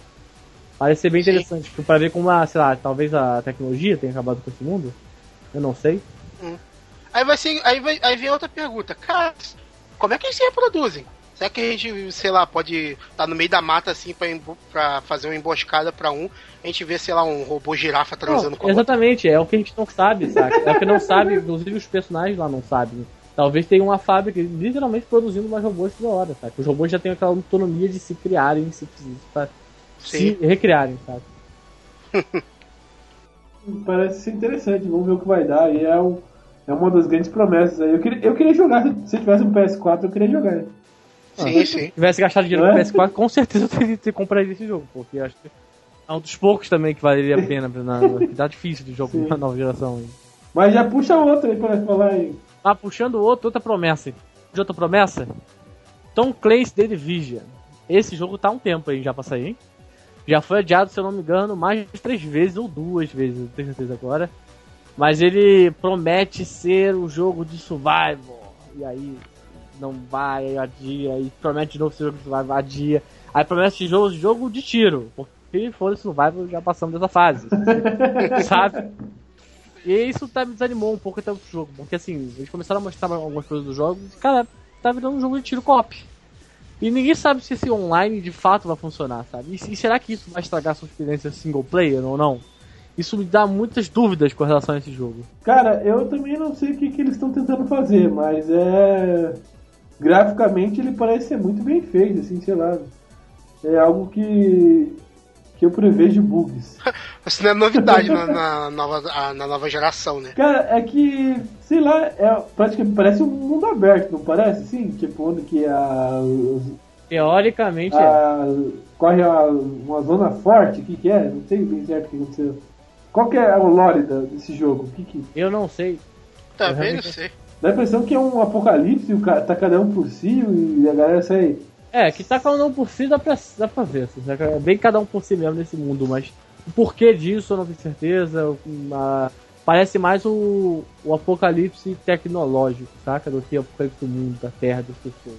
Parece ser bem Sim. interessante, tipo, pra ver como, a, sei lá, talvez a tecnologia tenha acabado com esse mundo. Eu não sei. Aí vai ser. Aí, vai, aí vem outra pergunta. Cara, como é que eles se reproduzem? Será que a gente, sei lá, pode estar no meio da mata assim pra, pra fazer uma emboscada pra um, a gente vê, sei lá, um robô girafa transando Não, com exatamente, é o que a gente não sabe, saca? É o que não sabe, inclusive os personagens lá não sabem. Talvez tenha uma fábrica literalmente produzindo mais robôs toda hora, saca? Os robôs já têm aquela autonomia de se criarem, se, pra se recriarem, sabe? Parece ser interessante, vamos ver o que vai dar. E é, um, é uma das grandes promessas aí. Eu queria, eu queria jogar, se- se eu tivesse um PS4, eu queria jogar. Sim, Se sim. tivesse gastado dinheiro no é? PS4, com certeza eu teria ter comprado esse jogo, porque acho que É um dos poucos também que valeria a pena, na, tá difícil de jogo Sim. na nova geração. Mas já puxa outro aí pra falar aí. Ah, puxando outro, outra promessa. De outra promessa? Tom Clancy The Division. Esse jogo tá há um tempo aí já pra sair, hein? Já foi adiado, se eu não me engano, mais de três vezes ou duas vezes, não tenho certeza agora. Mas ele promete ser um jogo de survival. E aí não vai, aí adia, aí promete de novo um jogo de survival, adia. Aí promete jogo, jogo de tiro. Porque foda-se survival, já passamos dessa fase. sabe? E isso tá, me desanimou um pouco até o jogo, porque assim, eles começaram a mostrar algumas coisas do jogo e, cara, tá virando um jogo de tiro cop. E ninguém sabe se esse online de fato vai funcionar, sabe? E, e será que isso vai estragar sua experiência single player ou não? Isso me dá muitas dúvidas com relação a esse jogo. Cara, eu também não sei o que, que eles estão tentando fazer, mas é. Graficamente ele parece ser muito bem feito, assim, sei lá. É algo que. que eu prevejo bugs. Isso não é novidade na, na nova, na nova geração, né? Cara, é que, sei lá, é praticamente parece um mundo aberto, não parece? Sim, tipo, onde que a. os- Teoricamente é. a corre a- uma zona forte, o que, que é? Não sei bem certo o que aconteceu. Qual que é o lore da- desse jogo? O que que. Eu não sei. Também não realmente- sei. Dá a impressão que é um apocalipse, o ca- tá cada um por si e a galera sai. É, que tá cada um por si dá pra, dá pra ver. Assim, saca? é bem cada um por si mesmo nesse mundo, mas o porquê disso eu não tenho certeza. Uma- parece mais o, o apocalipse tecnológico, saca? Do que o apocalipse do mundo, da Terra, das pessoas.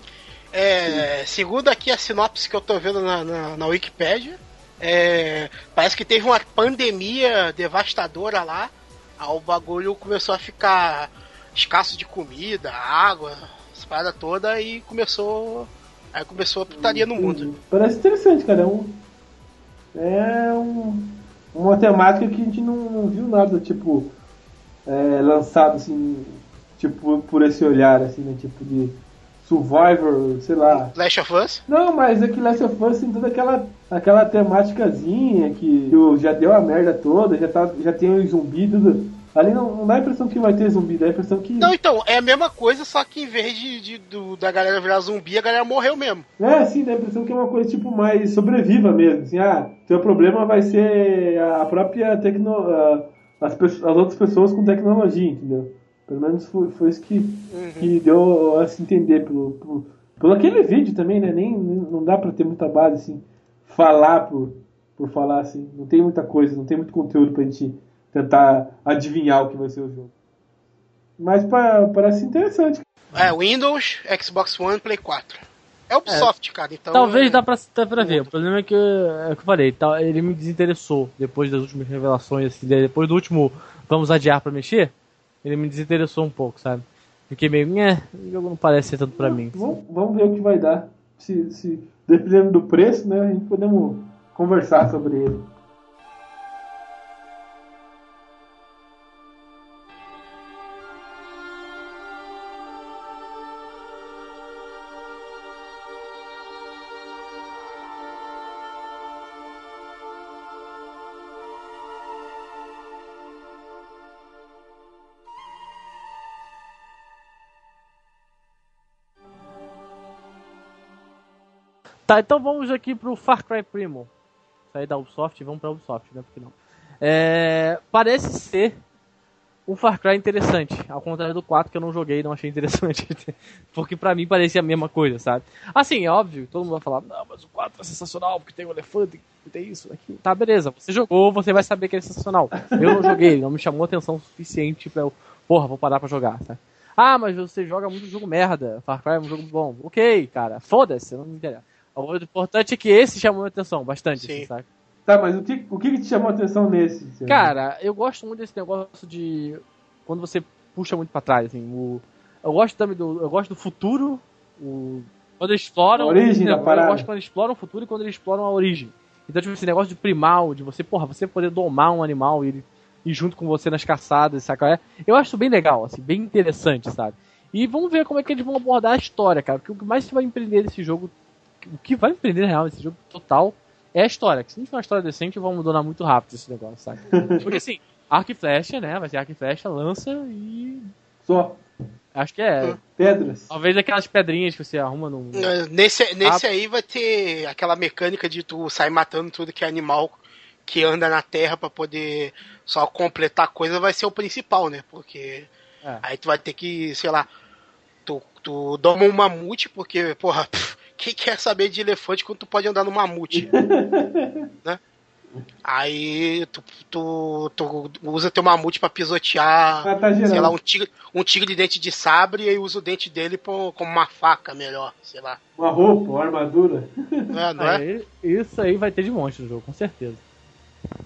É, segundo aqui a sinopse que eu tô vendo na, na, na Wikipédia, é, parece que teve uma pandemia devastadora lá. Aí o bagulho começou a ficar escasso de comida, água, essa parada toda e começou. Aí começou a putaria no mundo. Parece interessante, cara. É um. É um, uma temática que a gente não, não viu nada, tipo, é, lançado assim, tipo, por esse olhar, assim, né? Tipo de Survivor, sei lá. Last of Us? Não, mas é que Last of Us tem toda aquela, aquela temáticazinha que já deu a merda toda, já, tá, já tem o zumbi, tudo. Ali não, não dá a impressão que vai ter zumbi, dá a impressão que. Não, então, é a mesma coisa, só que em vez de, de- do- da galera virar zumbi, a galera morreu mesmo. É, sim, dá a impressão que é uma coisa tipo mais sobreviva mesmo. Assim, ah, seu problema vai ser a própria tecno, a- as, as outras pessoas com tecnologia, entendeu? Pelo menos foi, foi isso que, que deu a se entender pelo, pelo, pelo aquele vídeo também, né? Nem, nem- não dá pra ter muita base, assim, falar por, por falar, assim. Não tem muita coisa, não tem muito conteúdo pra gente tentar adivinhar o que vai ser o jogo. Mas pa- parece interessante. É, Windows, Xbox One, Play 4. É Ubisoft, cara, então. Talvez é... dá pra, dá pra ver. O problema é que, é o que eu falei, tá, ele me desinteressou depois das últimas revelações, assim, de- depois do último vamos adiar pra mexer, ele me desinteressou um pouco, sabe? Fiquei meio, né, o jogo não parece ser tanto pra mim. Vamos, vamos ver o que vai dar. Se, se, dependendo do preço, né, a gente podemos conversar sobre ele. Tá, então vamos aqui pro Far Cry Primo. Sair da Ubisoft e vamos pra Ubisoft, né? Porque não. É, parece ser um Far Cry interessante, ao contrário do 4 que eu não joguei e não achei interessante. porque pra mim parecia a mesma coisa, sabe? Assim, é óbvio, todo mundo vai falar, não, mas o 4 é sensacional porque tem o elefante, tem isso, aqui. Tá, beleza, você jogou, você vai saber que é sensacional. Eu não joguei, não me chamou atenção o suficiente pra eu, porra, vou parar pra jogar, sabe? Ah, mas você joga muito jogo merda. Far Cry é um jogo bom. Ok, cara. Foda-se, não me interessa. O importante é que esse chamou minha atenção bastante, Sim. assim, sabe? Tá, mas o que, o que que te chamou a atenção nesse? Cara, eu gosto muito desse negócio de. Quando você puxa muito pra trás, assim. O, eu gosto também do. Eu gosto do futuro. O, quando eles exploram. A origem da parada. Eu gosto quando eles exploram o futuro e quando eles exploram a origem. Então, tipo, esse negócio de primal, de você, porra, você poder domar um animal e ele ir junto com você nas caçadas, saca? É, Eu acho isso bem legal, assim, bem interessante, sabe? E vamos ver como é que eles vão abordar a história, cara. Porque o que mais você vai empreender nesse jogo. O que vai empreender na real nesse jogo total é a história. Que se não for uma história decente, vão abandonar muito rápido esse negócio, sabe? Porque assim, arco e flecha, né? Vai ser arco e flecha, lança e. Só Acho que é. pedras. Talvez aquelas pedrinhas que você arruma num. É, Nesse, nesse Ah. aí vai ter aquela mecânica de tu sair matando tudo que é animal que anda na Terra pra poder só completar coisa vai ser o principal, né? Porque É. aí tu vai ter que, sei lá, tu, tu doma um mamute, porque, porra, pff, quem quer saber de elefante quando tu pode andar no mamute? né? Aí tu, tu, tu usa teu mamute pra pisotear, Ah, tá sei lá, um tigre, um tigre de dente de sabre e aí usa o dente dele pra- como uma faca melhor, sei lá. Uma roupa, uma armadura. É? Não é? Aí, isso aí vai ter de monte no jogo, com certeza.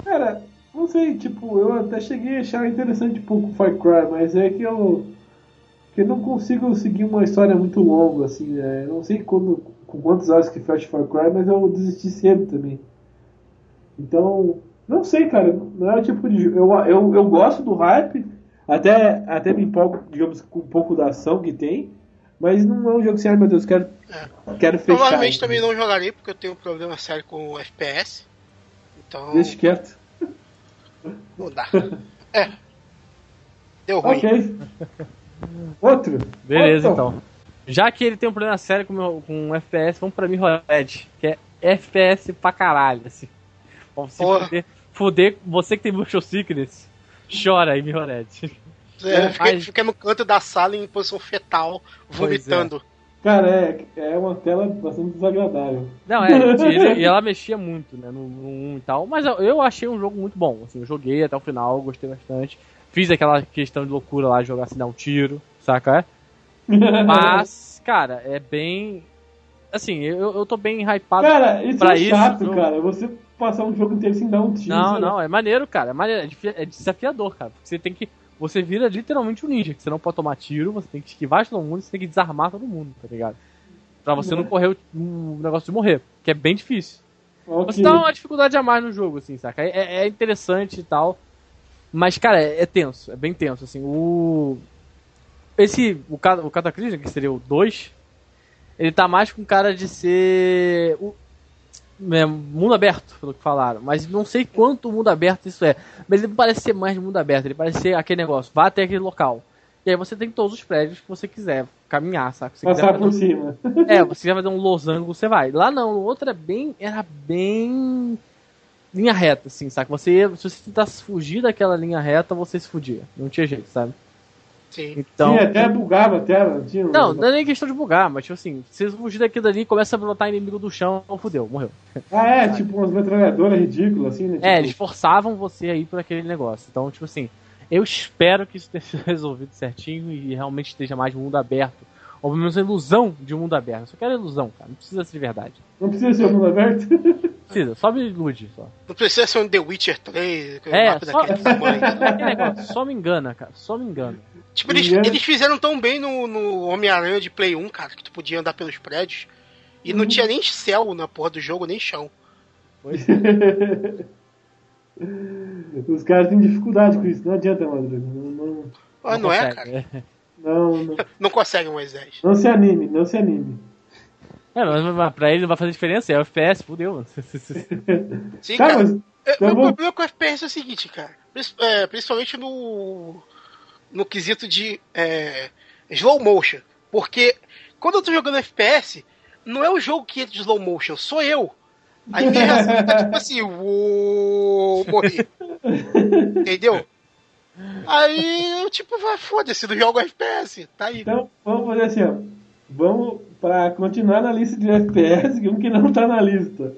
Cara, não sei, tipo, eu até cheguei a achar interessante um pouco o Far Cry, mas é que eu. que eu não consigo seguir uma história muito longa, assim, né? Eu não sei quando, com quantos horas que fecha Far Cry, mas eu desisti cedo também. Então, não sei, cara, não é o tipo de jogo. Eu, eu, eu gosto do hype, até, até me empolgo, digamos, com um pouco da ação que tem, mas não é um jogo assim, ai meu Deus, quero, quero fechar. Provavelmente também não jogarei porque eu tenho um problema sério com o FPS. Então, Deixa quieto. não dá. É. Deu ruim. Ok. Outro. Beleza, Outro. então. Já que ele tem um problema sério com, meu, com FPS, vamos pra Mirrorhead, que é FPS pra caralho, assim. Pra você Porra. fuder, fuder, você que tem motion sickness, chora aí, Mirrorhead. É, fica, no canto da sala em posição fetal, vomitando. Cara, é, é uma tela bastante desagradável. Não, é, ele- e ela mexia muito, né, no, no 1 e tal, mas eu, eu achei um jogo muito bom, assim, eu joguei até o final, gostei bastante. Fiz aquela questão de loucura lá, de jogar assim, dar um tiro, saca? Mas, cara, é bem... Assim, eu, eu tô bem hypado Cara, isso pra é isso, chato, eu- cara. Você passar um jogo inteiro sem dar um tiro. Não, não, é maneiro, cara. É, maneiro, é é desafiador, cara. Porque você tem que. Você vira literalmente um ninja, que você não pode tomar tiro, você tem que esquivar de todo mundo, você tem que desarmar todo mundo, tá ligado? Pra você não correr o, negócio de morrer, que é bem difícil. Ok. Você dá uma dificuldade a mais no jogo, assim, saca? É, é- é interessante e tal. Mas, cara, é, é tenso, é bem tenso, assim. O. Esse. O, o Cataclysm, que seria o 2, ele tá mais com cara de ser. O, é, mundo aberto, pelo que falaram. Mas não sei quanto mundo aberto isso é. Mas ele parece ser mais de mundo aberto. Ele parece ser aquele negócio. Vá até aquele local. E aí você tem todos os prédios que você quiser caminhar, saca? Você Passar por um- cima. é, você quiser fazer um losango, você vai. Lá não, o outro é bem. Era bem. linha reta, assim, saca? Você, se você tentasse fugir daquela linha reta, você se fudia. Não tinha jeito, sabe? Sim. Então. Sim, até bugava a tela. Não, tinha um- Não, não é nem questão de bugar, mas tipo assim, se você fugir daquilo dali, começa a brotar inimigo do chão, fudeu, morreu. Ah, é, tipo umas metralhadoras ridículas, assim, né? É, Tipo, eles forçavam você a ir por aquele negócio. Então, tipo assim, eu espero que isso tenha sido resolvido certinho e realmente esteja mais mundo aberto. Ou pelo menos a ilusão de um mundo aberto. Eu só quero ilusão, cara. Não precisa ser de verdade. Não precisa ser mundo aberto. Precisa, só me ilude, só. Não precisa ser um The Witcher 3, que É, só, daquele negócio, só me engana, cara. Só me engana. Tipo, eles, Engano. eles fizeram tão bem no, no Homem-Aranha de Play 1, cara, que tu podia andar pelos prédios. E não tinha nem céu na porra do jogo, nem chão. Pois é. Os caras têm dificuldade com isso. Não adianta, Madruga. Não, não, Ah, não, é, consegue, cara? é. não, não, Não consegue, Moisés. não se anime, não se anime. É, mas, pra ele não vai fazer diferença, é o FPS, fudeu, mano. Sim, Cara, cara. mas É, Tá meu bom. problema com o FPS é o seguinte, cara. É, principalmente no. No quesito de é, slow motion. Porque quando eu tô jogando FPS, não é o jogo que entra de slow motion, sou eu. Aí minha reação tá tipo assim, uou, morri. Entendeu? Aí eu tipo, vai, foda-se, não jogo FPS. Tá aí. Então, vamos fazer assim, ó. Vamos pra continuar na lista de FPS, que um que não tá na lista.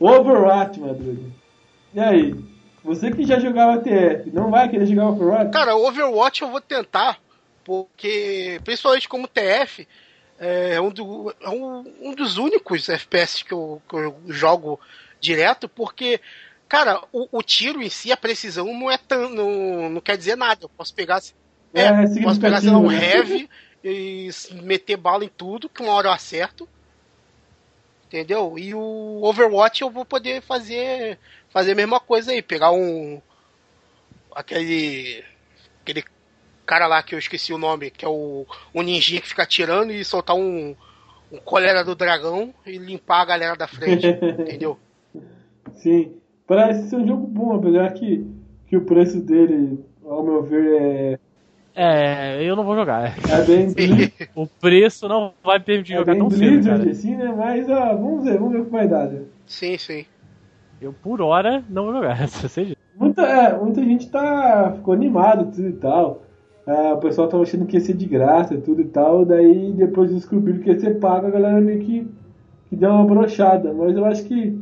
Overwatch, Madruga. E aí? Você que já jogava TF, não vai querer jogar Overwatch? Cara, Overwatch eu vou tentar, porque, principalmente como TF, é um, do- é um- um dos únicos FPS que eu, que eu jogo direto, porque, cara, o, o tiro em si, a precisão não é tão. não, não quer dizer nada. Eu posso pegar. É, É, é posso pegar, sei lá, um né? heavy e meter bala em tudo, que uma hora eu acerto. Entendeu? E o Overwatch eu vou poder fazer fazer a mesma coisa aí, pegar um aquele aquele cara lá que eu esqueci o nome, que é o, o ninjinha que fica atirando e soltar um, um colera do dragão e limpar a galera da frente, entendeu? Sim. Parece ser um jogo bom, apesar que, que o preço dele, ao meu ver, é, É, eu não vou jogar. é bem, O preço não vai me permitir é jogar bem tão cedo, cara. assim, né? Mas, ó, vamos ver, vamos ver o que vai dar. né? Sim, sim. Eu, por hora, não vou jogar. Muita, é, muita gente tá, ficou animado tudo e tal. É, o pessoal tava achando que ia ser de graça tudo e tal. Daí depois descobriram que ia ser pago, a galera meio que, que deu uma brochada. Mas eu acho que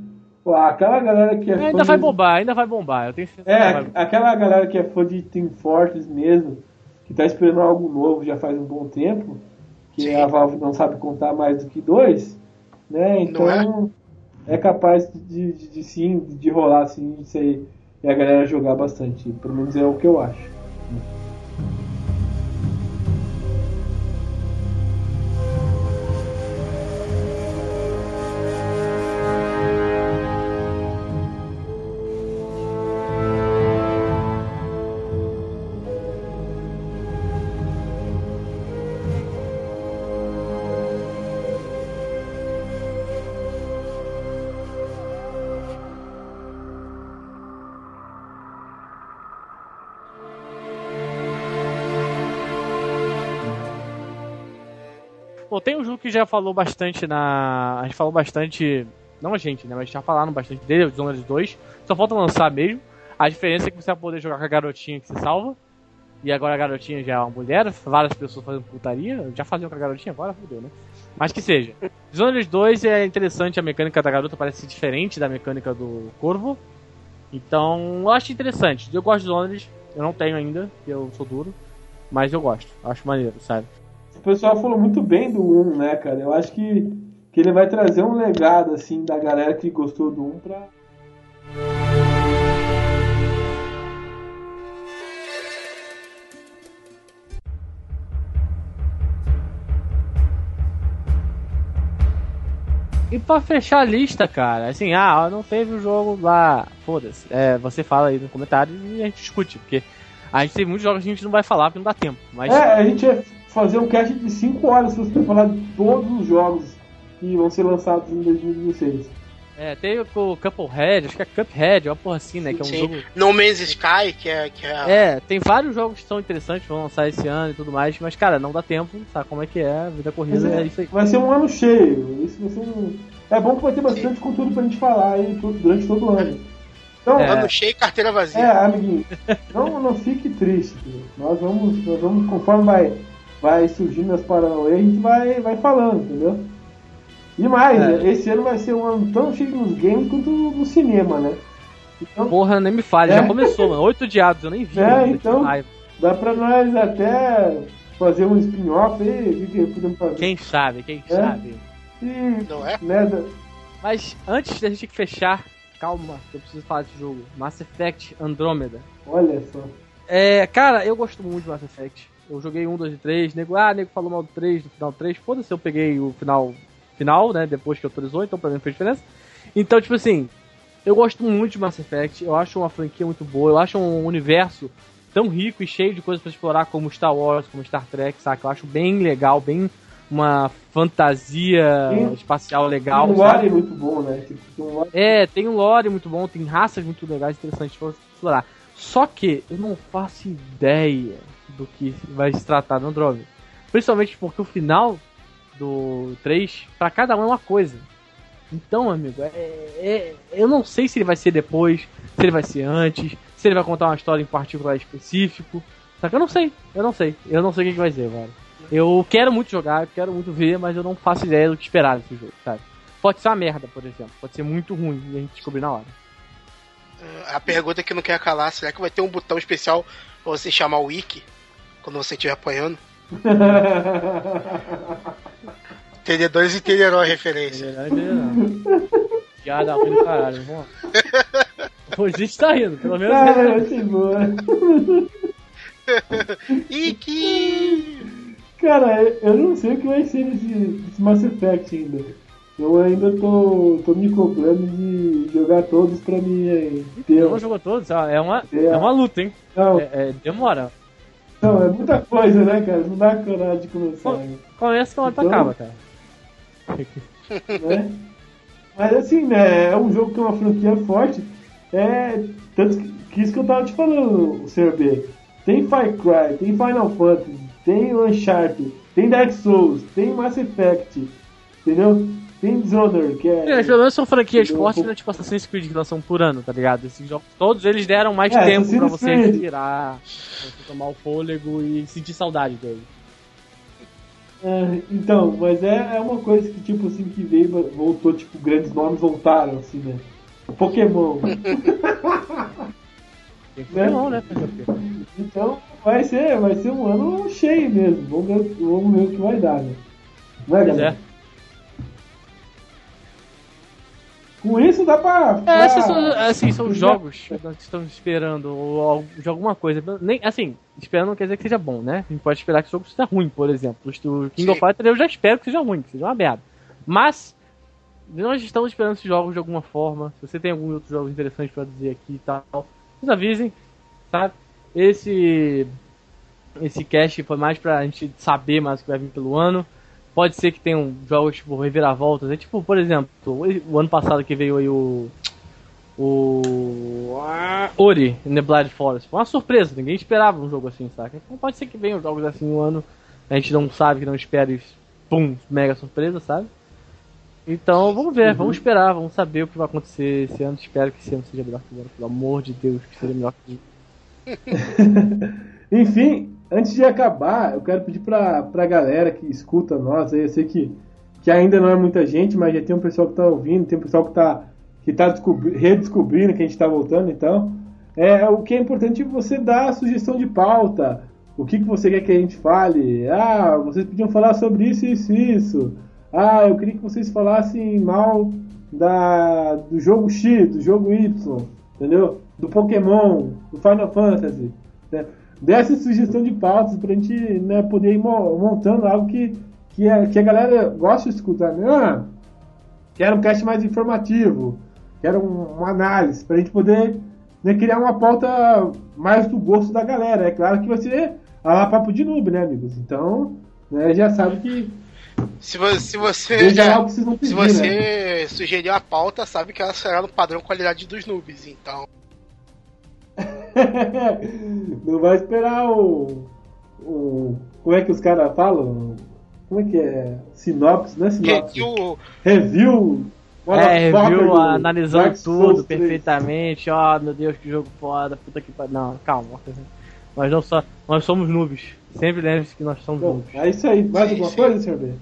ó, aquela galera que é fã Ainda vai de- bombar, ainda vai bombar. Eu tenho certeza É, que vai aquela galera que é fã de Team Fortress mesmo, que tá esperando algo novo já faz um bom tempo, que Sim. a Valve não sabe contar mais do que dois, né? Então Não é? capaz de, de, de sim, de rolar assim, isso aí, e a galera jogar bastante. Pelo menos é o que eu acho. Bom, tem um jogo que já falou bastante na. A gente falou bastante. Não a gente, né? Mas já falaram bastante dele, o Dishonored 2. Só falta lançar mesmo. A diferença é que você vai poder jogar com a garotinha que se salva. E agora a garotinha já é uma mulher, várias pessoas fazendo putaria. Já faziam com a garotinha, agora fudeu, né? Mas que seja. Dishonored 2 é interessante, a mecânica da garota parece diferente da mecânica do Corvo. Então, eu acho interessante. Eu gosto de Dishonored, eu não tenho ainda, porque eu sou duro. Mas eu gosto, acho maneiro, sabe? O pessoal falou muito bem do 1, né, cara? Eu acho que, que ele vai trazer um legado, assim, da galera que gostou do 1 pra. E pra fechar a lista, cara, assim, ah, não teve o jogo lá, foda-se. É, você fala aí no comentário e a gente discute, porque a gente tem muitos jogos que a gente não vai falar porque não dá tempo. Mas É, a gente ia fazer um cast de 5 horas se você for falar de todos os jogos que vão ser lançados em 2016. é, tem o o Cuphead, acho que é Cuphead, uma porra assim, né? Que é um Sim. jogo. No Man's Sky, que é. Que é, É, tem vários jogos que são interessantes, vão lançar esse ano e tudo mais, mas, cara, não dá tempo, sabe como é que é, a vida corrida é é, isso aí. vai ser um ano cheio. Isso vai ser um... É bom que vai ter bastante conteúdo pra gente falar aí durante todo o ano. Então, É. é, Ano cheio e carteira vazia. amiguinho, não, não fique triste. filho. Nós vamos, nós vamos, conforme vai, vai surgindo as paranauê, a gente vai, vai falando, entendeu? E mais, É. esse ano vai ser um ano tão cheio nos games quanto no cinema, né? Então, Porra, nem me fale, É. já começou, mano. Oito diados, eu nem vi. É, mano, então. raiva. dá pra nós até fazer um spin-off aí, o que podemos fazer? Quem sabe, quem É. sabe. E, Não é? né, da- Mas antes da gente fechar, calma, que eu preciso falar desse jogo. Mass Effect Andromeda. olha só. É, cara, eu gosto muito de Mass Effect. Eu joguei um, dois e três. Nego, ah, nego falou mal do 3, do final do 3. Foda-se, eu peguei o final, final, né? Depois que autorizou, então pra mim não fez diferença. Então, tipo assim, eu gosto muito de Mass Effect. Eu acho uma franquia muito boa. Eu acho um universo tão rico e cheio de coisas pra explorar como Star Wars, como Star Trek, saca? Eu acho bem legal, bem uma fantasia Sim. espacial legal. Tem um sabe? lore muito bom, né? Tipo, tem um lore- É, tem um lore muito bom, tem raças muito legais, interessantes pra explorar. Só que eu não faço ideia do que vai se tratar no Andromeda. Principalmente porque o final do 3, pra cada um é uma coisa. Então, amigo, é, é- eu não sei se ele vai ser depois, se ele vai ser antes, se ele vai contar uma história em particular específico. Só que eu não sei, eu não sei. Eu não sei o que, que vai ser, velho. Eu quero muito jogar, eu quero muito ver, mas eu não faço ideia do que esperar desse jogo, sabe? Pode ser uma merda, por exemplo. Pode ser muito ruim e a gente descobrir na hora. A pergunta que não quer calar, será que vai ter um botão especial pra você chamar o Wiki quando você estiver apanhando? Entendedores entenderão a referência. Melhor entender não. Piada ruim do caralho, vamos. O gente tá rindo, pelo menos. Cara, eu boa. Wiki! Cara, eu não sei o que vai ser nesse, nesse Mass Effect ainda. Eu ainda tô, tô me cobrando de jogar todos pra mim aí. Não jogou todos, ó, é uma, É. é uma luta, hein? Não, É, é, demora. Não, é muita coisa, né, cara? Não dá coragem de começar, né? Começa hora Então- acaba, cara. né? Mas assim, né, é um jogo que é uma franquia forte. É. Tanto que, isso que eu tava te falando, Sr. B. Tem Far Cry, tem Final Fantasy, tem Uncharted, tem Dark Souls, tem Mass Effect, entendeu? Tem Dishonored, que é. É, pelo menos são franquias Eu- fortes, né? Tipo Assassin's Creed que lançam por ano, tá ligado? Esses jogos, todos eles deram mais É, tempo pra você Creed. respirar, pra você tomar o fôlego e sentir saudade dele. É, então, mas é, é uma coisa que, tipo assim, que veio, voltou, tipo, grandes nomes voltaram, assim, né? Pokémon. Tem que Né? né? Então, vai ser, vai ser um ano cheio mesmo. Vamos ver, vamos ver o que vai dar, né? Não é, Com isso dá pra. É, pra- esses são, assim, são pra- jogos que nós estamos esperando, ou de alguma coisa. Nem, assim, esperando não quer dizer que seja bom, né? A gente pode esperar que o jogo seja ruim, por exemplo. O King Sim. of Fighters eu já espero que seja ruim, que seja uma merda. Mas, nós estamos esperando esses jogos de alguma forma. Se você tem algum outro jogo interessante pra dizer aqui e tal, nos avisem, sabe? Esse. Esse cast foi mais pra gente saber mais o que vai vir pelo ano. Pode ser que tenham jogos tipo reviravoltas. É tipo, por exemplo, o ano passado que veio aí o. O. Ori, in the Forest. Foi uma surpresa, ninguém esperava um jogo assim, saca? Então pode ser que venham jogos assim no ano. A gente não sabe, que não espera e pum, mega surpresa, sabe? Então vamos ver, vamos esperar, vamos saber o que vai acontecer esse ano. Espero que esse ano seja melhor que o ano, pelo amor de Deus, que seja melhor que Enfim, antes de acabar, eu quero pedir pra, pra galera que escuta nós eu sei que, que ainda não é muita gente, mas já tem um pessoal que tá ouvindo, tem um pessoal que tá, que tá descobri- redescobrindo que a gente tá voltando, então. É, o que é importante é você dar a sugestão de pauta. O que, que você quer que a gente fale? Ah, vocês podiam falar sobre isso, isso isso. Ah, eu queria que vocês falassem mal da, do jogo X, do jogo Y, entendeu? Do Pokémon, do Final Fantasy. Né? Dê essa sugestão de pautas pra gente né, poder ir mo- montando algo que, que, a, que a galera gosta de escutar. Né? Ah, quero um cast mais informativo, quero um- uma análise, pra gente poder né, criar uma pauta mais do gosto da galera. É claro que vai ser a papo de noob, né, amigos? Então, né, já sabe que Se você, se você, já, vão se pedir, você né? sugerir a pauta, sabe que ela será no padrão qualidade dos noobs. Então, Não vai esperar o, o. Como é que os caras falam? Como é que é? Sinopse, não é sinopse? review, Review. É, do Analisando tudo 3. perfeitamente. Ó, meu Deus, que jogo foda. Puta que pariu. Não, calma. Nós não só. Nós somos noobs. Sempre lembre-se que nós somos Bom, noobs. é isso aí. Mais Sim, alguma sim. coisa, senhor B?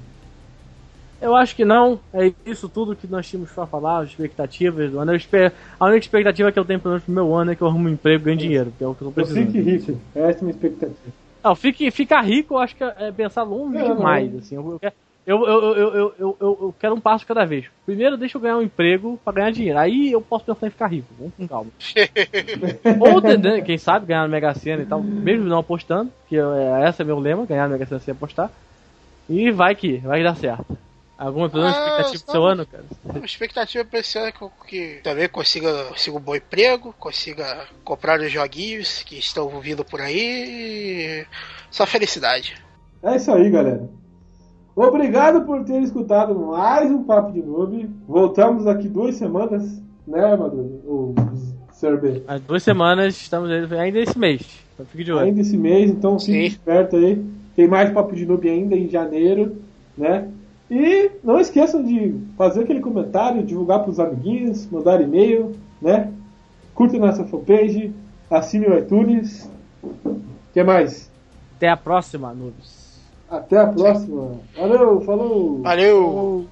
Eu acho que não. É isso tudo que nós tínhamos pra falar, as expectativas do ano. Eu espero, a única expectativa que eu tenho pelo menos pro meu ano é que eu arrume um emprego e ganhe dinheiro, que é o que eu tô Eu precisando. fique rico. Essa é a minha expectativa. Não, fique, ficar rico eu acho que é pensar longe É, não. demais. Assim, eu, eu, quero- eu, eu, eu, eu, eu, eu, eu quero um passo cada vez. Primeiro deixa eu ganhar um emprego pra ganhar dinheiro. Aí eu posso pensar em ficar rico. Vamos com calma. Ou né, quem sabe ganhar na Mega Sena e tal, mesmo não apostando, que eu, é, esse é meu lema, ganhar na Mega Sena sem apostar. E vai que, vai dar certo. Alguma menos, Ah, expectativa pro seu ano, cara? a expectativa pra esse ano é que, eu- que também consiga, consiga um bom emprego, consiga comprar os joguinhos que estão vindo por aí. e Só felicidade. É isso aí, galera. Obrigado por ter escutado mais um Papo de Noob. Voltamos aqui duas semanas, né, Maduro? O Sr. B. Há duas semanas estamos ainda esse mês. Então fique de olho. Ainda esse mês, então fique Sim. esperto aí. Tem mais Papo de Noob ainda em janeiro, né? E não esqueçam de fazer aquele comentário, divulgar para os amiguinhos, mandar e-mail, né? Curta nossa fanpage, assine o iTunes. O que mais? Até a próxima, noobs. Até a próxima. Valeu, falou! Valeu! Falou.